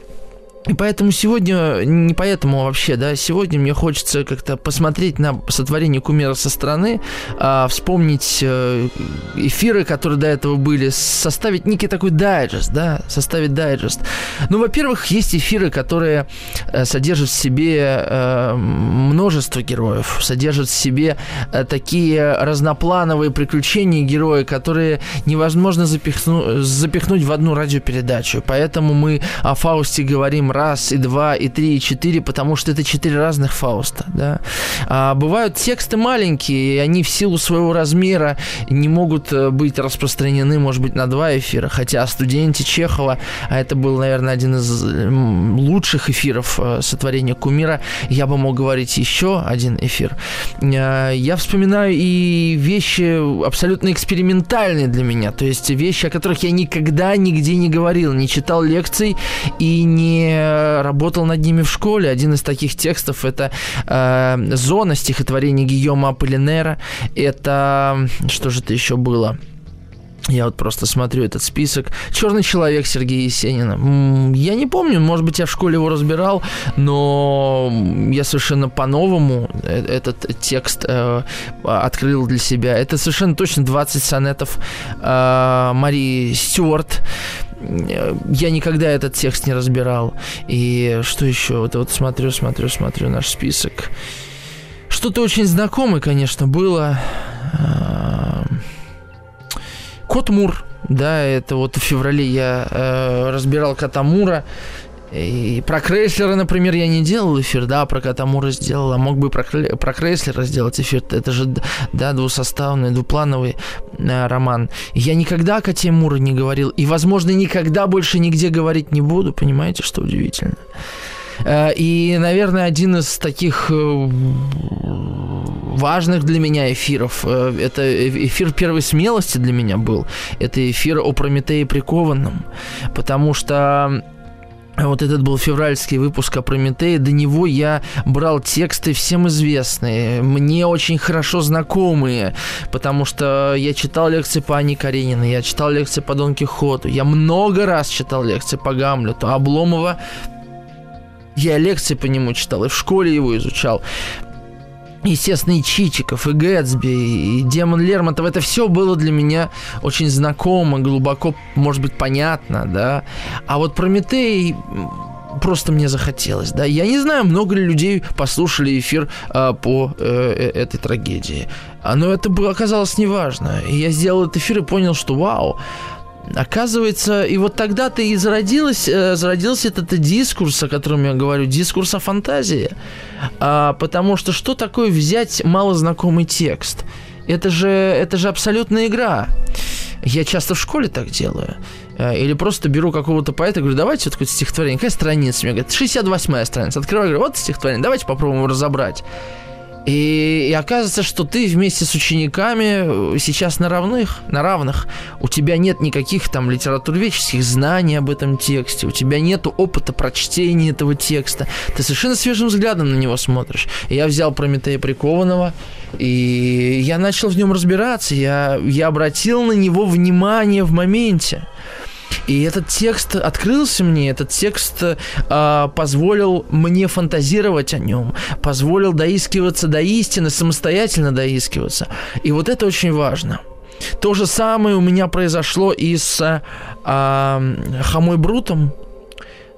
И поэтому сегодня, не поэтому вообще, да, сегодня мне хочется как-то посмотреть на сотворение кумира со стороны, а, вспомнить э, эфиры, которые до этого были, составить некий такой дайджест, да, составить дайджест. Ну, во-первых, есть эфиры, которые э, содержат в себе э, множество героев, содержат в себе э, такие разноплановые приключения героя, которые невозможно запихну, запихнуть в одну радиопередачу. Поэтому мы о Фаусте говорим раз, и два, и три, и четыре, потому что это четыре разных Фауста, да. А бывают тексты маленькие, и они в силу своего размера не могут э, быть распространены, может быть, на два эфира, хотя о студенте Чехова, а это был, наверное, один из лучших эфиров э, сотворения Кумира, я бы мог говорить еще один эфир. Э, я вспоминаю и вещи абсолютно экспериментальные для меня, то есть вещи, о которых я никогда нигде не говорил, не читал лекций и не работал над ними в школе. Один из таких текстов это э, «Зона» стихотворения Гийома Аполлинера. Это... Что же это еще было? Я вот просто смотрю этот список. Черный человек Сергея Есенина. Я не помню, может быть, я в школе его разбирал, но я совершенно по-новому э, этот текст э, открыл для себя. Это совершенно точно 20 сонетов э, Марии Стюарт. Я никогда этот текст не разбирал. И что еще? Вот, вот смотрю, смотрю, смотрю наш список. Что-то очень знакомое, конечно, было. Э, Кот Мур, да, это вот в феврале я э, разбирал Кота Мура. И про Крейслера, например, я не делал эфир, да, про Катамура сделал, а мог бы про, про Крейслера сделать эфир. Это же, да, двусоставный, двуплановый э, роман. Я никогда о Коте не говорил, и, возможно, никогда больше нигде говорить не буду, понимаете, что удивительно. Э, и, наверное, один из таких э, важных для меня эфиров, э, это эфир первой смелости для меня был, это эфир о Прометее прикованном, потому что вот этот был февральский выпуск о Прометее. До него я брал тексты всем известные, мне очень хорошо знакомые, потому что я читал лекции по Ане Карениной, я читал лекции по Дон Кихоту, я много раз читал лекции по Гамлету, Обломова я лекции по нему читал, и в школе его изучал. Естественно, и Чичиков, и Гэтсби, и Демон Лермонтов, это все было для меня очень знакомо, глубоко, может быть, понятно, да. А вот Прометей просто мне захотелось, да. Я не знаю, много ли людей послушали эфир а, по э, э этой трагедии. Но это оказалось неважно. И я сделал этот эфир и понял, что вау, Оказывается, и вот тогда-то и зародилась, э, зародился этот дискурс, о котором я говорю, дискурс о фантазии. А, потому что что такое взять малознакомый текст? Это же, это же абсолютная игра. Я часто в школе так делаю. Э, или просто беру какого-то поэта и говорю, давайте вот какое-то стихотворение. Какая страница? Мне говорят, 68-я страница. Открываю, говорю, вот стихотворение, давайте попробуем его разобрать. И, и оказывается, что ты вместе с учениками э, сейчас на равных, на равных. У тебя нет никаких там литературоведческих знаний об этом тексте, у тебя нет опыта прочтения этого текста. Ты совершенно свежим взглядом на него смотришь. И я взял Прометея Прикованного, и я начал в нем разбираться. Я, я обратил на него внимание в моменте. И этот текст открылся мне, этот текст э, позволил мне фантазировать о нем, позволил доискиваться до истины, самостоятельно доискиваться. И вот это очень важно. То же самое у меня произошло и с э, Хамой Брутом,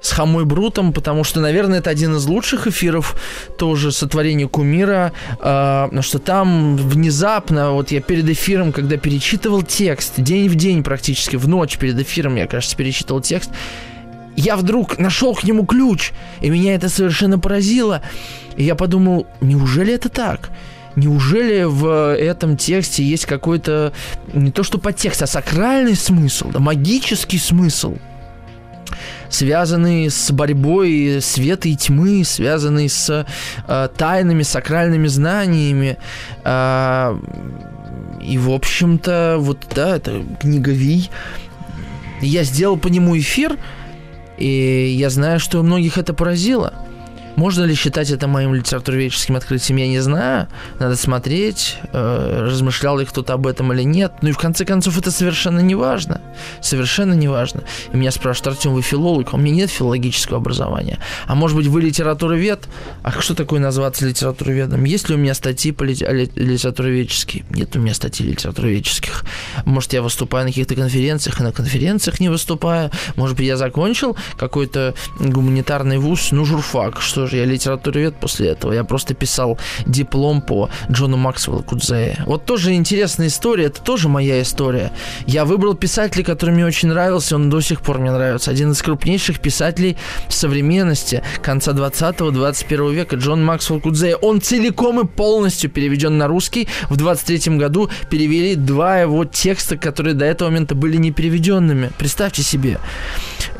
с Хамой Брутом, потому что, наверное, это один из лучших эфиров тоже сотворения кумира, э, потому что там внезапно, вот я перед эфиром, когда перечитывал текст, день в день практически, в ночь перед эфиром, я, кажется, перечитывал текст, я вдруг нашел к нему ключ, и меня это совершенно поразило. И я подумал, неужели это так? Неужели в этом тексте есть какой-то не то что подтекст, а сакральный смысл, да, магический смысл? Связанные с борьбой света и тьмы, связанные с э, тайными, сакральными знаниями. Э, и, в общем-то, вот, да, это книга Ви. Я сделал по нему эфир, и я знаю, что многих это поразило. Можно ли считать это моим литературоведческим открытием, я не знаю. Надо смотреть, э, размышлял ли кто-то об этом или нет. Ну и в конце концов это совершенно не важно. Совершенно не важно. И меня спрашивают, Артем, вы филолог? А у меня нет филологического образования. А может быть вы литературовед? А что такое назваться литературоведом? Есть ли у меня статьи по лит... литературоведческие? Нет у меня статей литературоведческих. Может я выступаю на каких-то конференциях, и на конференциях не выступаю. Может быть я закончил какой-то гуманитарный вуз, ну журфак, что же, я литературовед после этого. Я просто писал диплом по Джону Максвеллу Кудзее. Вот тоже интересная история, это тоже моя история. Я выбрал писателя, который мне очень нравился, он до сих пор мне нравится. Один из крупнейших писателей современности конца 20-21 века, Джон Максвелл Кудзея. Он целиком и полностью переведен на русский. В 23 году перевели два его текста, которые до этого момента были не переведенными. Представьте себе.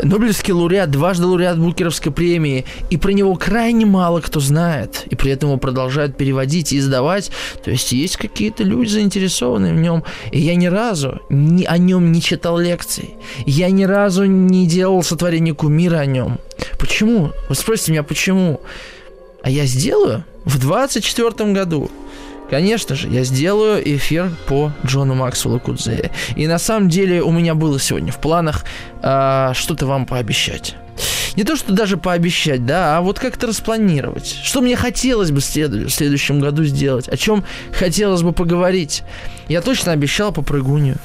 Нобелевский лауреат, дважды лауреат Букеровской премии, и про него крайне мало кто знает, и при этом его продолжают переводить и издавать. То есть есть какие-то люди заинтересованные в нем, и я ни разу ни, о нем не читал лекций. Я ни разу не делал сотворение кумира о нем. Почему? Вы спросите меня, почему? А я сделаю в 24 году. Конечно же, я сделаю эфир по Джону Максвеллу Кудзее. И на самом деле у меня было сегодня в планах э, что-то вам пообещать. Не то, что даже пообещать, да, а вот как-то распланировать. Что мне хотелось бы в следующем году сделать, о чем хотелось бы поговорить. Я точно обещал по прыгунью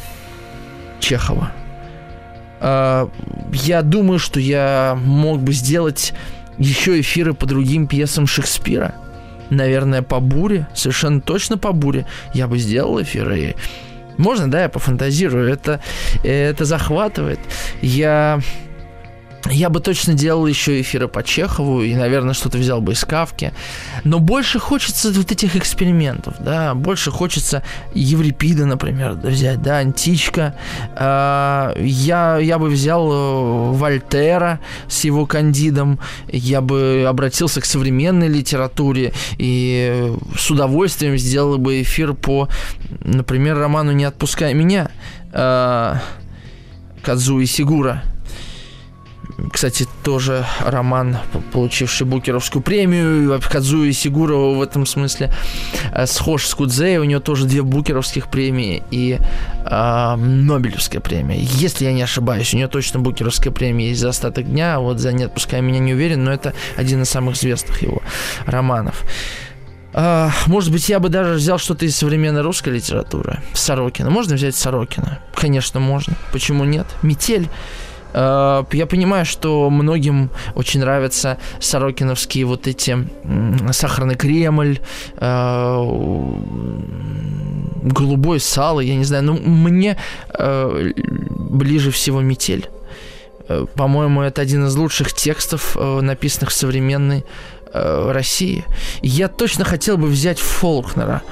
Чехова. Э, я думаю, что я мог бы сделать еще эфиры по другим пьесам Шекспира – наверное, по буре, совершенно точно по буре, я бы сделал эфир. И можно, да, я пофантазирую, это, это захватывает. Я я бы точно делал еще эфиры по Чехову и, наверное, что-то взял бы из Кавки. Но больше хочется вот этих экспериментов, да, больше хочется Еврипида, например, взять, да, Античка. Э, я, я бы взял э, Вольтера с его кандидом, я бы обратился к современной литературе и с удовольствием сделал бы эфир по, например, роману «Не отпускай меня» э, Кадзуи Сигура кстати, тоже роман, получивший Букеровскую премию. Кадзуи Сигурова в этом смысле э, схож с Кудзей. У него тоже две Букеровских премии и э, Нобелевская премия. Если я не ошибаюсь, у нее точно Букеровская премия есть за остаток дня. А вот за «Не отпускай меня» не уверен, но это один из самых известных его романов. А, может быть, я бы даже взял что-то из современной русской литературы. Сорокина. Можно взять Сорокина? Конечно, можно. Почему нет? Метель. А, я понимаю, что многим очень нравятся сорокиновские вот эти сахарный Кремль, а, голубое сало, я не знаю, но мне а, ближе всего метель. По-моему, это один из лучших текстов, написанных в современной э, России. Я точно хотел бы взять Фолкнера.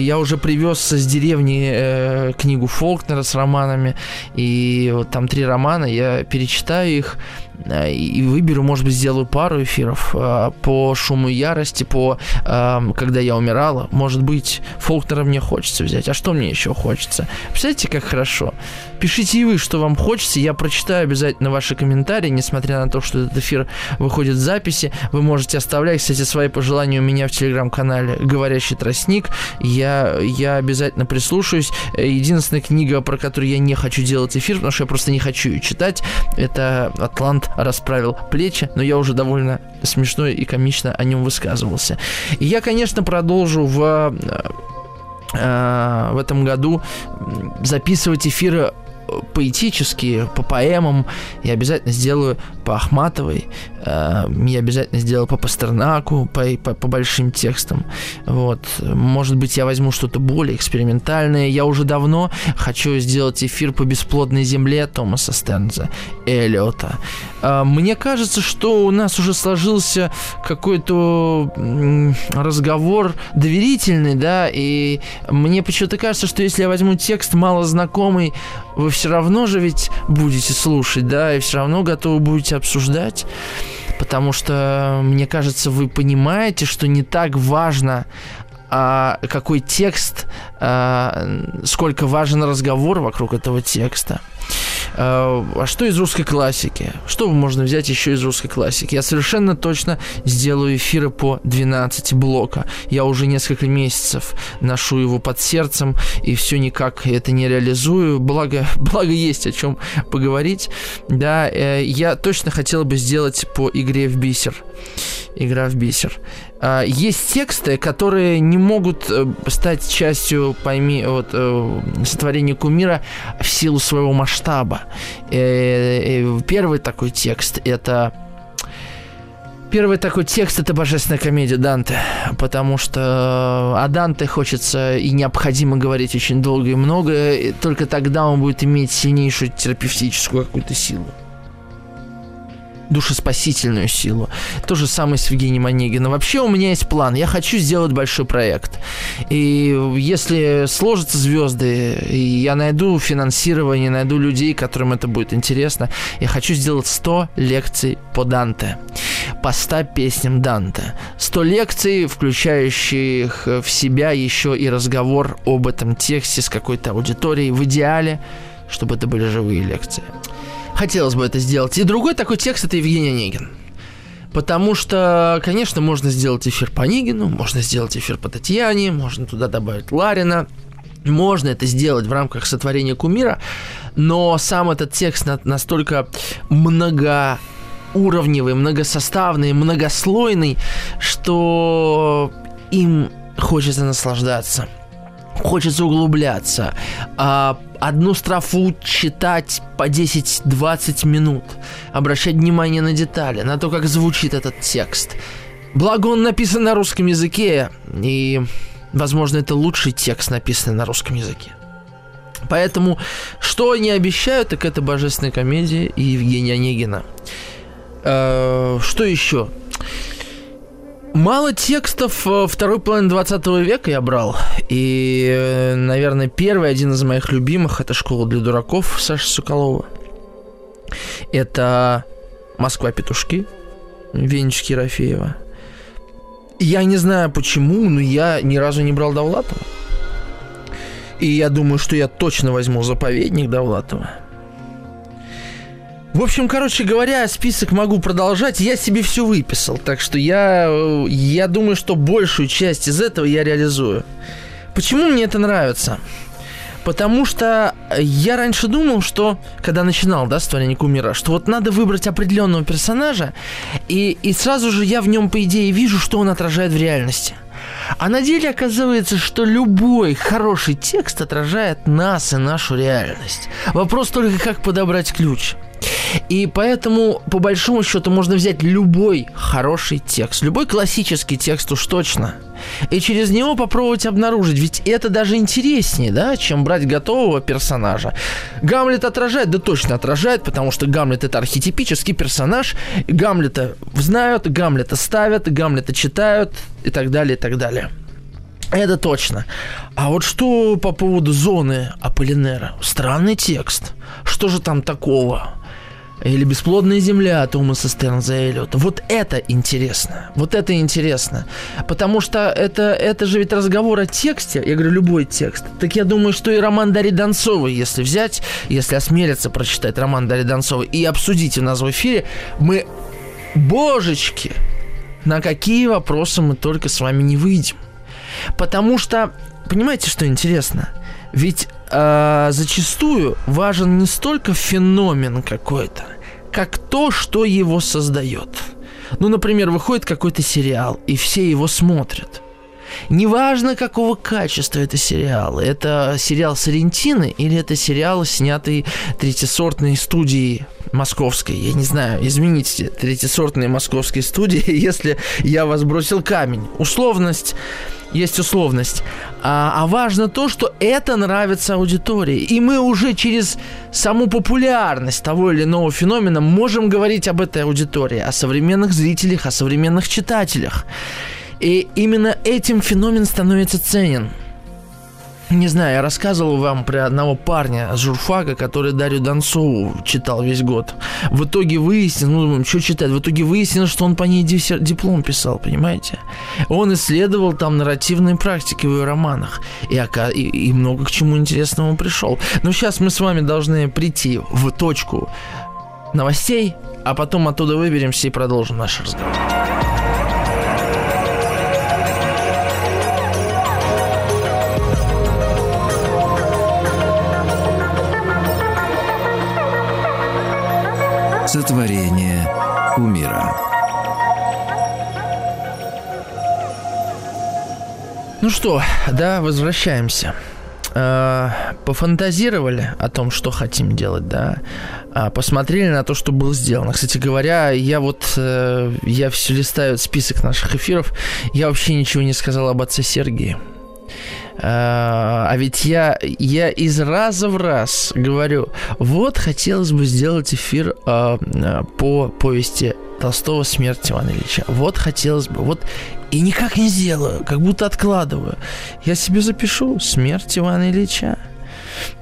Я уже привез с деревни э, книгу Фолкнера с романами, и вот там три романа, я перечитаю их, и выберу, может быть, сделаю пару эфиров э, по шуму ярости, по эм, когда я умирала. Может быть, Фолкнера мне хочется взять. А что мне еще хочется? Представляете, как хорошо? Пишите и вы, что вам хочется. Я прочитаю обязательно ваши комментарии, несмотря на то, что этот эфир выходит в записи. Вы можете оставлять, кстати, свои пожелания у меня в телеграм-канале «Говорящий тростник». Я, я обязательно прислушаюсь. Единственная книга, про которую я не хочу делать эфир, потому что я просто не хочу ее читать, это «Атлант расправил плечи, но я уже довольно смешно и комично о нем высказывался. И я, конечно, продолжу в э, в этом году записывать эфиры поэтические, по поэмам. Я обязательно сделаю по Ахматовой. Э, я обязательно сделаю по Пастернаку, по, по, по большим текстам. Вот. Может быть, я возьму что-то более экспериментальное. Я уже давно хочу сделать эфир по бесплодной земле Томаса Стернза, Эллиота. Э, мне кажется, что у нас уже сложился какой-то разговор доверительный, да, и мне почему-то кажется, что если я возьму текст мало знакомый, вы все равно же ведь будете слушать, да, и все равно готовы будете обсуждать, потому что, мне кажется, вы понимаете, что не так важно, какой текст, а, сколько важен разговор вокруг этого текста. А, а что из русской классики? Что можно взять еще из русской классики? Я совершенно точно сделаю эфиры по 12 блока. Я уже несколько месяцев ношу его под сердцем и все никак это не реализую. Благо, благо есть о чем поговорить. Да, э, я точно хотел бы сделать по игре в бисер. Игра в бисер. А, есть тексты, которые не могут э, стать частью, пойми, вот, э, сотворения кумира в силу своего масштаба. Э, первый такой текст это Первый такой текст это божественная комедия Данте, потому что о Данте хочется и необходимо говорить очень долго и много, и только тогда он будет иметь сильнейшую терапевтическую какую-то силу душеспасительную силу. То же самое с Евгением Онегиным. Вообще у меня есть план. Я хочу сделать большой проект. И если сложатся звезды, я найду финансирование, найду людей, которым это будет интересно, я хочу сделать 100 лекций по Данте. По 100 песням Данте. 100 лекций, включающих в себя еще и разговор об этом тексте с какой-то аудиторией. В идеале, чтобы это были живые лекции. Хотелось бы это сделать. И другой такой текст это Евгений Онегин. Потому что, конечно, можно сделать эфир по Онегину, можно сделать эфир по Татьяне, можно туда добавить Ларина, можно это сделать в рамках сотворения кумира, но сам этот текст настолько многоуровневый, многосоставный, многослойный, что им хочется наслаждаться – хочется углубляться. А, одну строфу читать по 10-20 минут. Обращать внимание на детали, на то, как звучит этот текст. Благо он написан на русском языке, и, возможно, это лучший текст, написанный на русском языке. Поэтому, что они обещают, так это «Божественная комедия» и Евгения Онегина. Э, что еще? Мало текстов э, второй половины 20 века я брал. И, э, наверное, первый, один из моих любимых, это «Школа для дураков» Саши Соколова. Это «Москва-петушки» Венечки Ерофеева. Я не знаю почему, но я ни разу не брал Довлатова. И я думаю, что я точно возьму заповедник Довлатова. В общем, короче говоря, список могу продолжать. Я себе все выписал, так что я, я думаю, что большую часть из этого я реализую. Почему мне это нравится? Потому что я раньше думал, что, когда начинал, да, с творения кумира, что вот надо выбрать определенного персонажа, и, и сразу же я в нем, по идее, вижу, что он отражает в реальности – А на деле оказывается, что любой хороший текст отражает нас и нашу реальность. Вопрос только, как подобрать ключ. И поэтому, по большому счету, можно взять любой хороший текст, любой классический текст уж точно, и через него попробовать обнаружить. Ведь это даже интереснее, да, чем брать готового персонажа. Гамлет отражает, да точно отражает, потому что Гамлет это архетипический персонаж. Гамлета знают, Гамлета ставят, Гамлета читают и так далее, и так далее. Это точно. А вот что по поводу зоны Аполлинера? Странный текст. Что же там такого? Или «Бесплодная земля» Томаса Стернза Эллиота. Вот это интересно. Вот это интересно. Потому что это, это же ведь разговор о тексте. Я говорю, любой текст. Так я думаю, что и роман Дарьи Донцовой, если взять, если осмелиться прочитать роман Дарьи Донцовой и обсудить у нас в эфире, мы, божечки, на какие вопросы мы только с вами не выйдем. Потому что, понимаете, что интересно? Ведь э, зачастую важен не столько феномен какой-то, как то, что его создает. Ну, например, выходит какой-то сериал, и все его смотрят. Неважно, какого качества это сериал. Это сериал Сарентины или это сериал, снятый третьесортной студией московской. Я не знаю, измените третьесортные московские студии, если я вас бросил камень. Условность есть условность. А, а важно то, что это нравится аудитории. И мы уже через саму популярность того или иного феномена можем говорить об этой аудитории, о современных зрителях, о современных читателях. И именно этим феномен становится ценен. Не знаю, я рассказывал вам про одного парня журфака, который Дарью Донцову читал весь год. В итоге выяснилось, ну, что читать? В итоге выяснилось, что он по ней диплом писал, понимаете? Он исследовал там нарративные практики в ее романах. И, и, и много к чему интересному пришел. Но сейчас мы с вами должны прийти в точку новостей, а потом оттуда выберемся и продолжим наш разговор. Сотворение умира. Ну что, да, возвращаемся. Э, пофантазировали о том, что хотим делать, да, а посмотрели на то, что было сделано. Кстати говоря, я вот, э, я все листаю список наших эфиров, я вообще ничего не сказал об отце Сергии. А, ведь я, я из раза в раз говорю, вот хотелось бы сделать эфир а, по повести Толстого «Смерть Ивана Ильича». Вот хотелось бы, вот и никак не сделаю, как будто откладываю. Я себе запишу «Смерть Ивана Ильича».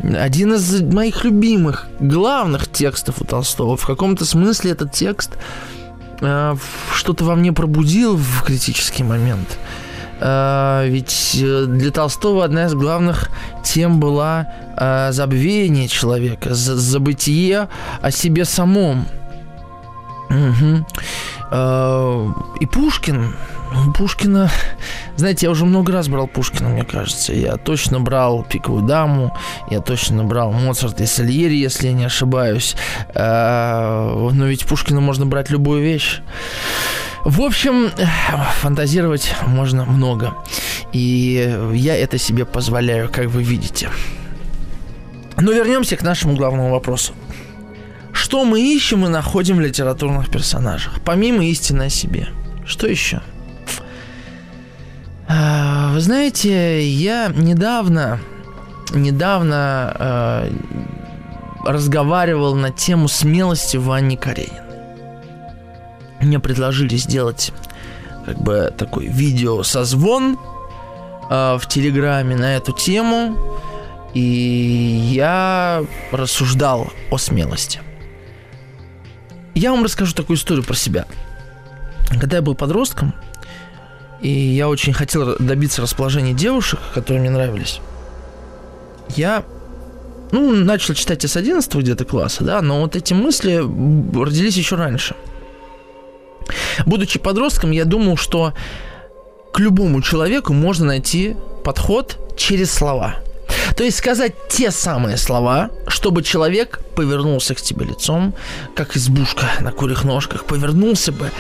Один из моих любимых, главных текстов у Толстого. В каком-то смысле этот текст э, что-то во мне пробудил в критический момент. А, ведь э, для Толстого одна из главных тем была а, забвение человека, забытие о себе самом. Угу. И Пушкин, Пушкина, знаете, я уже много раз брал Пушкина, мне кажется. Я точно брал Пиковую даму, я точно брал Моцарт и Сальери, если я не ошибаюсь. Но ведь Пушкина можно брать любую вещь. В общем, фантазировать можно много. И я это себе позволяю, как вы видите. Но вернемся к нашему главному вопросу. Что мы ищем и находим в литературных персонажах, помимо истины о себе? Что еще? А, вы знаете, я недавно, недавно э, разговаривал на тему смелости Вани Каренина мне предложили сделать как бы такой видео созвон э, в Телеграме на эту тему, и я рассуждал о смелости. Я вам расскажу такую историю про себя. Когда я был подростком, и я очень хотел добиться расположения девушек, которые мне нравились, я ну, начал читать с 11 где-то класса, да, но вот эти мысли родились еще раньше – Будучи подростком, я думал, что к любому человеку можно найти подход через слова. То есть сказать те самые слова, чтобы человек повернулся к тебе лицом, как избушка на курих ножках, повернулся бы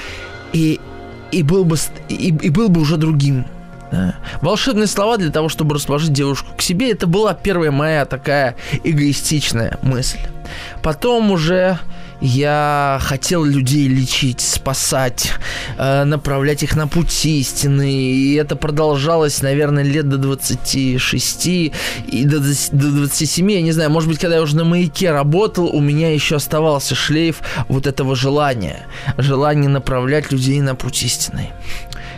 и, и, был, бы, и, и был бы уже другим. Да? Волшебные слова для того, чтобы расположить девушку к себе, это была первая моя такая эгоистичная мысль. Потом уже я хотел людей лечить, спасать, э, направлять их на пути истины. И это продолжалось, наверное, лет до 26 и до, до 27. Я не знаю, может быть, когда я уже на маяке работал, у меня еще оставался шлейф вот этого желания. Желание направлять людей на путь истины.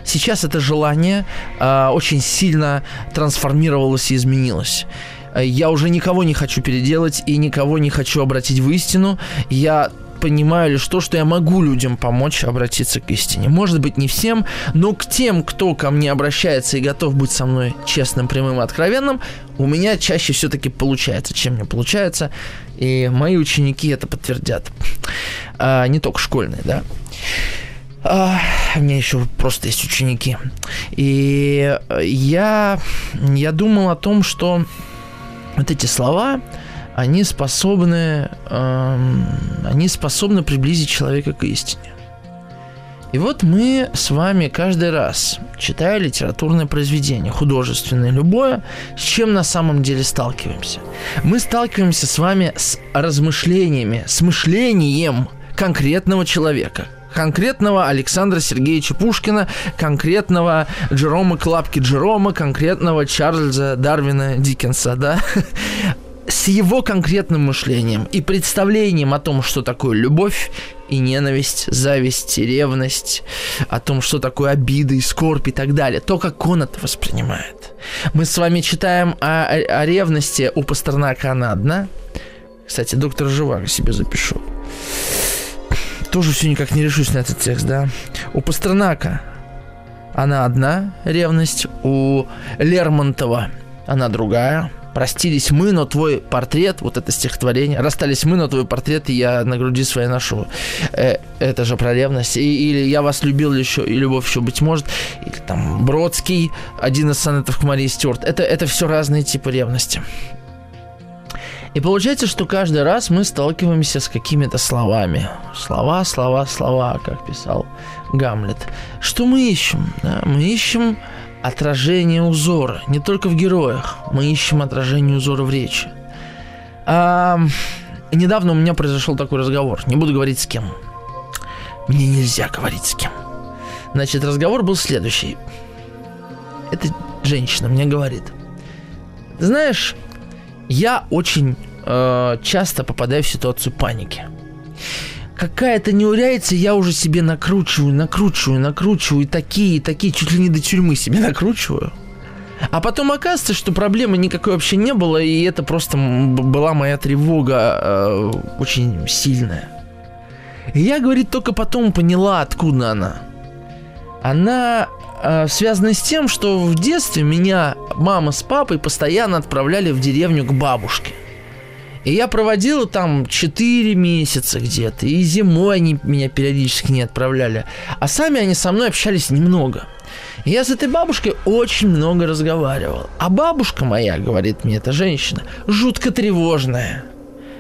Сейчас это желание э, очень сильно трансформировалось и изменилось. Э, я уже никого не хочу переделать и никого не хочу обратить в истину. Я понимаю лишь то, что я могу людям помочь обратиться к истине. Может быть, не всем, но к тем, кто ко мне обращается и готов быть со мной честным, прямым и откровенным, у меня чаще все-таки получается, чем не получается. И мои ученики это подтвердят. А, не только школьные, да. А, у меня еще просто есть ученики. И я, я думал о том, что вот эти слова, они способны, эм, они способны приблизить человека к истине. И вот мы с вами каждый раз, читая литературное произведение, художественное, любое, с чем на самом деле сталкиваемся? Мы сталкиваемся с вами с размышлениями, с мышлением конкретного человека – конкретного Александра Сергеевича Пушкина, конкретного Джерома Клапки Джерома, конкретного Чарльза Дарвина Диккенса, да? С его конкретным мышлением и представлением о том, что такое любовь и ненависть, зависть, ревность, о том, что такое обида и скорбь и так далее. То, как он это воспринимает. Мы с вами читаем о, о ревности у Пастернака, она одна. Кстати, доктор Живаго себе запишу тоже все никак не решусь на этот текст, да. У Пастернака она одна ревность, у Лермонтова она другая. Простились мы, но твой портрет, вот это стихотворение, расстались мы, но твой портрет я на груди своей ношу. Э, это же про ревность. И, или я вас любил еще, и любовь еще быть может. Или там Бродский, один из сонетов к Марии Стюарт. Это, это все разные типы ревности. И получается, что каждый раз мы сталкиваемся с какими-то словами. Слова, слова, слова, как писал Гамлет. Что мы ищем? Да? Мы ищем отражение узора. Не только в героях. Мы ищем отражение узора в речи. А, недавно у меня произошел такой разговор. Не буду говорить с кем. Мне нельзя говорить с кем. Значит, разговор был следующий. Эта женщина мне говорит. Знаешь, я очень э, часто попадаю в ситуацию паники. Какая-то неурядица, я уже себе накручиваю, накручиваю, накручиваю, и такие, и такие, чуть ли не до тюрьмы себе накручиваю. А потом оказывается, что проблемы никакой вообще не было, и это просто была моя тревога э, очень сильная. И я, говорит, только потом поняла, откуда она. Она э, связано с тем, что в детстве меня мама с папой постоянно отправляли в деревню к бабушке. И я проводила там 4 месяца где-то. И зимой они меня периодически не отправляли. А сами они со мной общались немного. И я с этой бабушкой очень много разговаривал. А бабушка моя, говорит мне эта женщина, жутко тревожная.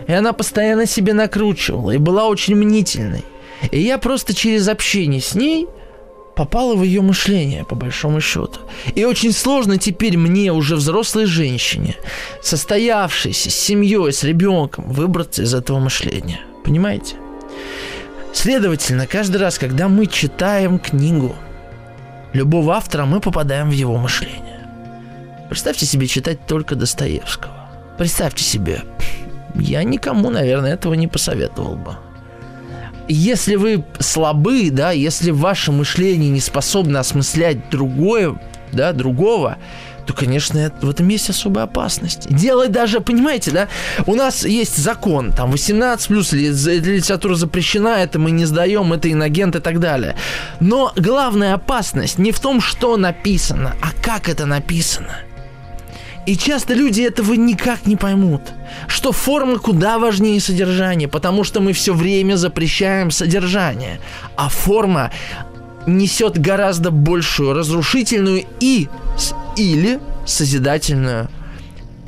И она постоянно себе накручивала и была очень мнительной. И я просто через общение с ней – попала в ее мышление, по большому счету. И очень сложно теперь мне, уже взрослой женщине, состоявшейся с семьей, с ребенком, выбраться из этого мышления. Понимаете? Следовательно, каждый раз, когда мы читаем книгу любого автора, мы попадаем в его мышление. Представьте себе читать только Достоевского. Представьте себе. Я никому, наверное, этого не посоветовал бы если вы слабы, да, если ваше мышление не способно осмыслять другое, да, другого, то, конечно, в этом есть особая опасность. Делать даже, понимаете, да, у нас есть закон, там 18 плюс, литература запрещена, это мы не сдаем, это инагент и так далее. Но главная опасность не в том, что написано, а как это написано – и часто люди этого никак не поймут, что форма куда важнее содержания, потому что мы все время запрещаем содержание, а форма несет гораздо большую разрушительную и или созидательную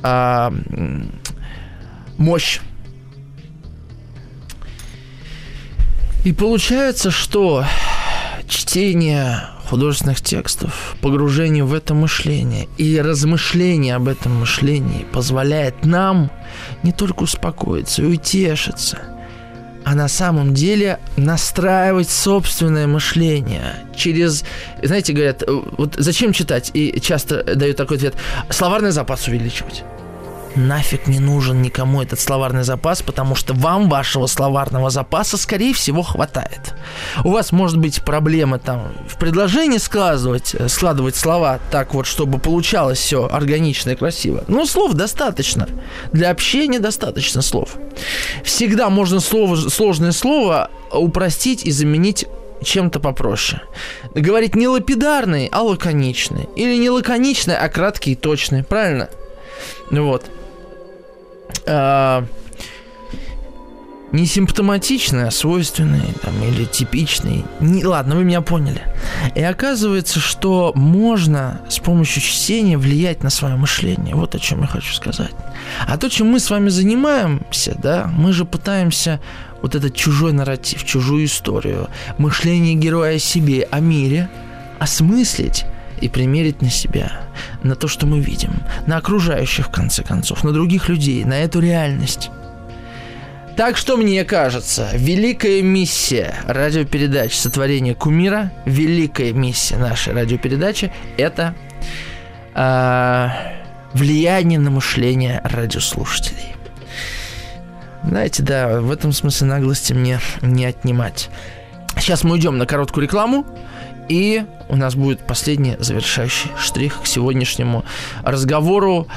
а, мощь. И получается, что чтение художественных текстов, погружение в это мышление и размышление об этом мышлении позволяет нам не только успокоиться и утешиться, а на самом деле настраивать собственное мышление через, знаете, говорят, вот зачем читать? И часто дают такой ответ, словарный запас увеличивать нафиг не нужен никому этот словарный запас, потому что вам вашего словарного запаса, скорее всего, хватает. У вас может быть проблемы там в предложении складывать, э, складывать слова так вот, чтобы получалось все органично и красиво. Но слов достаточно. Для общения достаточно слов. Всегда можно слово, сложное слово упростить и заменить чем-то попроще. Говорить не лапидарный, а лаконичный. Или не лаконичный, а краткий и точный. Правильно? Вот э, не а свойственный там, или типичный. Не, ладно, вы меня поняли. И оказывается, что можно с помощью чтения влиять на свое мышление. Вот о чем я хочу сказать. А то, чем мы с вами занимаемся, да, мы же пытаемся вот этот чужой нарратив, чужую историю, мышление героя о себе, о мире осмыслить и примерить на себя, на то, что мы видим, на окружающих, в конце концов, на других людей, на эту реальность. Так что мне кажется, великая миссия радиопередачи «Сотворение кумира», великая миссия нашей радиопередачи – это э, влияние на мышление радиослушателей. Знаете, да, в этом смысле наглости мне не отнимать. Сейчас мы уйдем на короткую рекламу, и у нас будет последний завершающий штрих к сегодняшнему разговору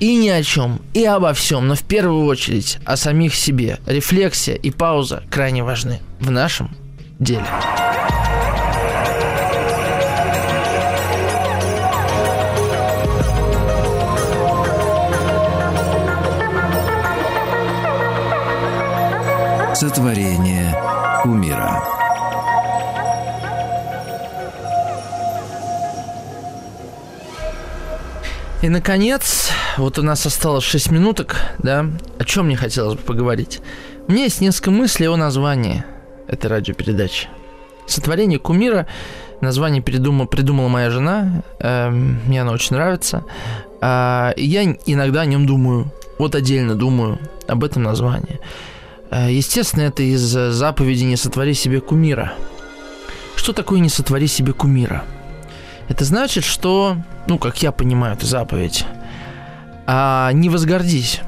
и ни о чем, и обо всем, но в первую очередь о самих себе. Рефлексия и пауза крайне важны в нашем деле. Сотворение умира. И, наконец, вот у нас осталось 6 минуток, да, о чем мне хотелось бы поговорить. У меня есть несколько мыслей о названии этой радиопередачи. «Сотворение кумира» название придумал, придумала моя жена, э, мне оно очень нравится. Э, я иногда о нем думаю, вот отдельно думаю об этом названии. Э, естественно, это из заповеди «Не сотвори себе кумира». Что такое «Не сотвори себе кумира»? Это значит, что, ну, как я понимаю эту заповедь, а, не возгордись.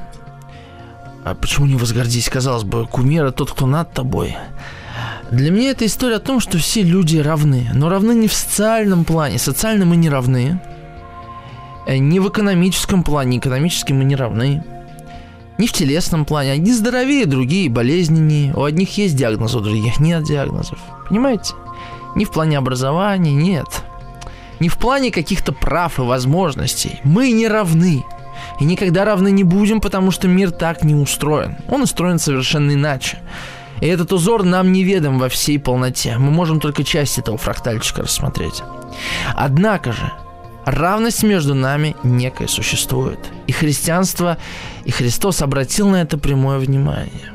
А почему не возгордись? Казалось бы, кумир тот, кто над тобой. Для меня это история о том, что все люди равны. Но равны не в социальном плане. Социально мы не равны. Э, не в экономическом плане. Экономически мы не равны. Не в телесном плане. Одни здоровее, другие болезненнее. У одних есть диагноз, у других нет диагнозов. Понимаете? Не в плане образования, нет не в плане каких-то прав и возможностей. Мы не равны. И никогда равны не будем, потому что мир так не устроен. Он устроен совершенно иначе. И этот узор нам неведом во всей полноте. Мы можем только часть этого фрактальчика рассмотреть. Однако же, равность между нами некая существует. И христианство, и Христос обратил на это прямое внимание.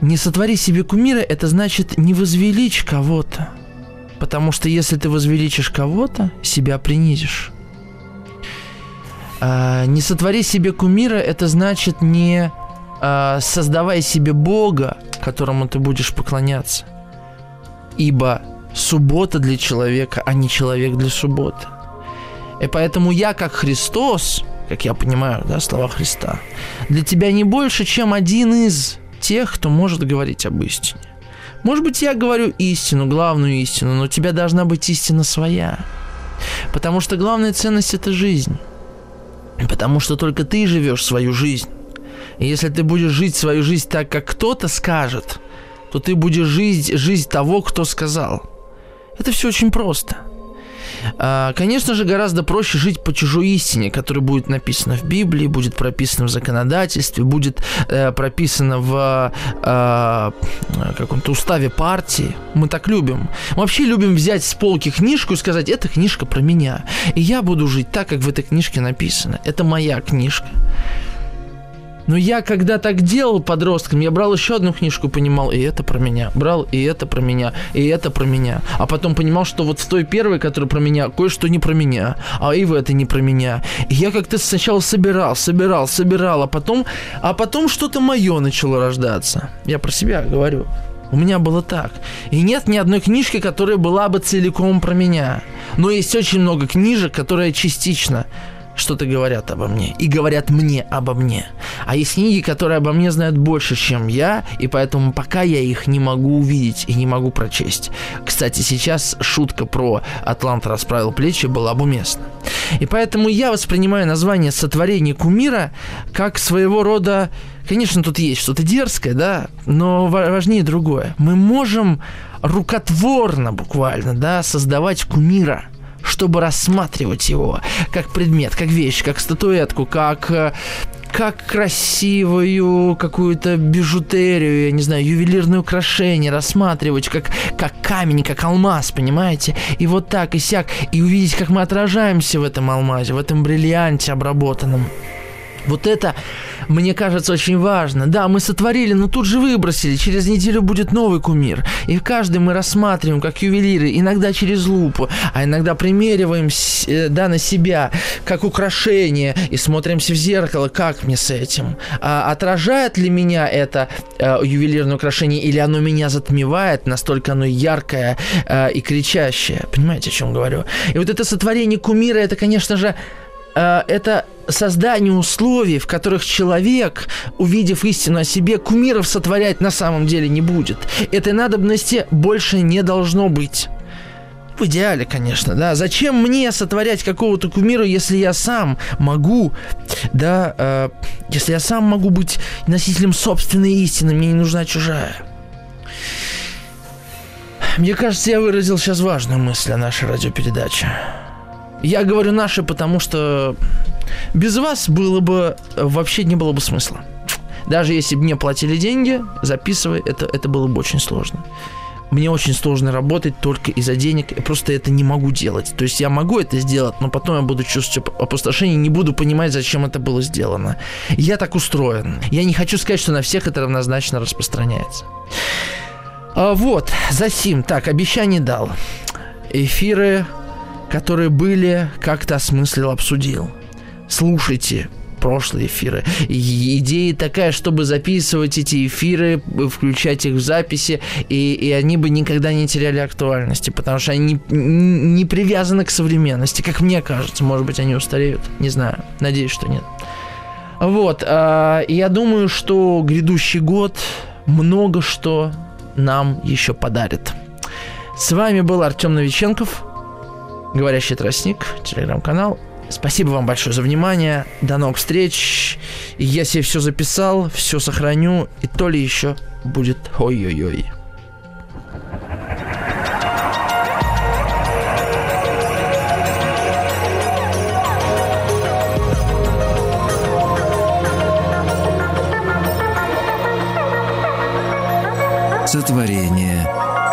Не сотвори себе кумира, это значит не возвеличь кого-то – Потому что если ты возвеличишь кого-то, себя принизишь. А, не сотвори себе кумира, это значит не а, создавай себе Бога, которому ты будешь поклоняться. Ибо суббота для человека, а не человек для субботы. И поэтому я, как Христос, как я понимаю, да, слова Христа, для тебя не больше, чем один из тех, кто может говорить об истине. Может быть, я говорю истину, главную истину, но у тебя должна быть истина своя. Потому что главная ценность – это жизнь. Потому что только ты живешь свою жизнь. И если ты будешь жить свою жизнь так, как кто-то скажет, то ты будешь жить жизнь того, кто сказал. Это все очень просто – конечно же, гораздо проще жить по чужой истине, которая будет написана в Библии, будет прописана в законодательстве, будет э, прописана в э, каком-то уставе партии. Мы так любим. Мы вообще любим взять с полки книжку и сказать, эта книжка про меня. И я буду жить так, как в этой книжке написано. Это моя книжка. Но я, когда так делал подростком, я брал еще одну книжку, понимал, и это про меня. Брал, и это про меня, и это про меня. А потом понимал, что вот в той первой, которая про меня, кое-что не про меня, а и в этой не про меня. И я как-то сначала собирал, собирал, собирал, а потом, а потом что-то мое начало рождаться. Я про себя говорю. У меня было так. И нет ни одной книжки, которая была бы целиком про меня. Но есть очень много книжек, которые частично что-то говорят обо мне. И говорят мне обо мне. А есть книги, которые обо мне знают больше, чем я, и поэтому пока я их не могу увидеть и не могу прочесть. Кстати, сейчас шутка про «Атлант расправил плечи» была бы уместна. И поэтому я воспринимаю название «Сотворение кумира» как своего рода... Конечно, тут есть что-то дерзкое, да, но важнее другое. Мы можем рукотворно буквально, да, создавать кумира – чтобы рассматривать его как предмет, как вещь, как статуэтку, как э, как красивую какую-то бижутерию, я не знаю, ювелирное украшение рассматривать, как, как камень, как алмаз, понимаете? И вот так и сяк, и увидеть, как мы отражаемся в этом алмазе, в этом бриллианте обработанном. Вот это, мне кажется, очень важно. Да, мы сотворили, но тут же выбросили. Через неделю будет новый кумир. И каждый мы рассматриваем, как ювелиры, иногда через лупу, а иногда примериваем э, да, на себя, как украшение, и смотримся в зеркало, как мне с этим. А отражает ли меня это э, ювелирное украшение, или оно меня затмевает, настолько оно яркое э, и кричащее. Понимаете, о чем говорю? И вот это сотворение кумира, это, конечно же, это создание условий, в которых человек, увидев истину о себе, кумиров сотворять на самом деле не будет. Этой надобности больше не должно быть. В идеале, конечно, да. Зачем мне сотворять какого-то кумира, если я сам могу, да, э, если я сам могу быть носителем собственной истины, мне не нужна чужая. Мне кажется, я выразил сейчас важную мысль о нашей радиопередаче. Я говорю наши, потому что без вас было бы вообще не было бы смысла. Даже если бы мне платили деньги, записывай, это, это было бы очень сложно. Мне очень сложно работать только из-за денег, я просто это не могу делать. То есть я могу это сделать, но потом я буду чувствовать опустошение, не буду понимать, зачем это было сделано. Я так устроен. Я не хочу сказать, что на всех это равнозначно распространяется. А вот, за сим. Так, обещание дал. Эфиры, которые были, как-то осмыслил, обсудил слушайте прошлые эфиры. И идея такая, чтобы записывать эти эфиры, включать их в записи, и, и они бы никогда не теряли актуальности, потому что они не, не привязаны к современности, как мне кажется. Может быть, они устареют. Не знаю. Надеюсь, что нет. Вот. Э, я думаю, что грядущий год много что нам еще подарит. С вами был Артем Новиченков, говорящий тростник, телеграм-канал. Спасибо вам большое за внимание. До новых встреч. Я себе все записал, все сохраню. И то ли еще будет ой-ой-ой. Сотворение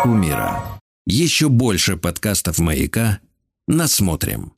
умира. Еще больше подкастов «Маяка» насмотрим.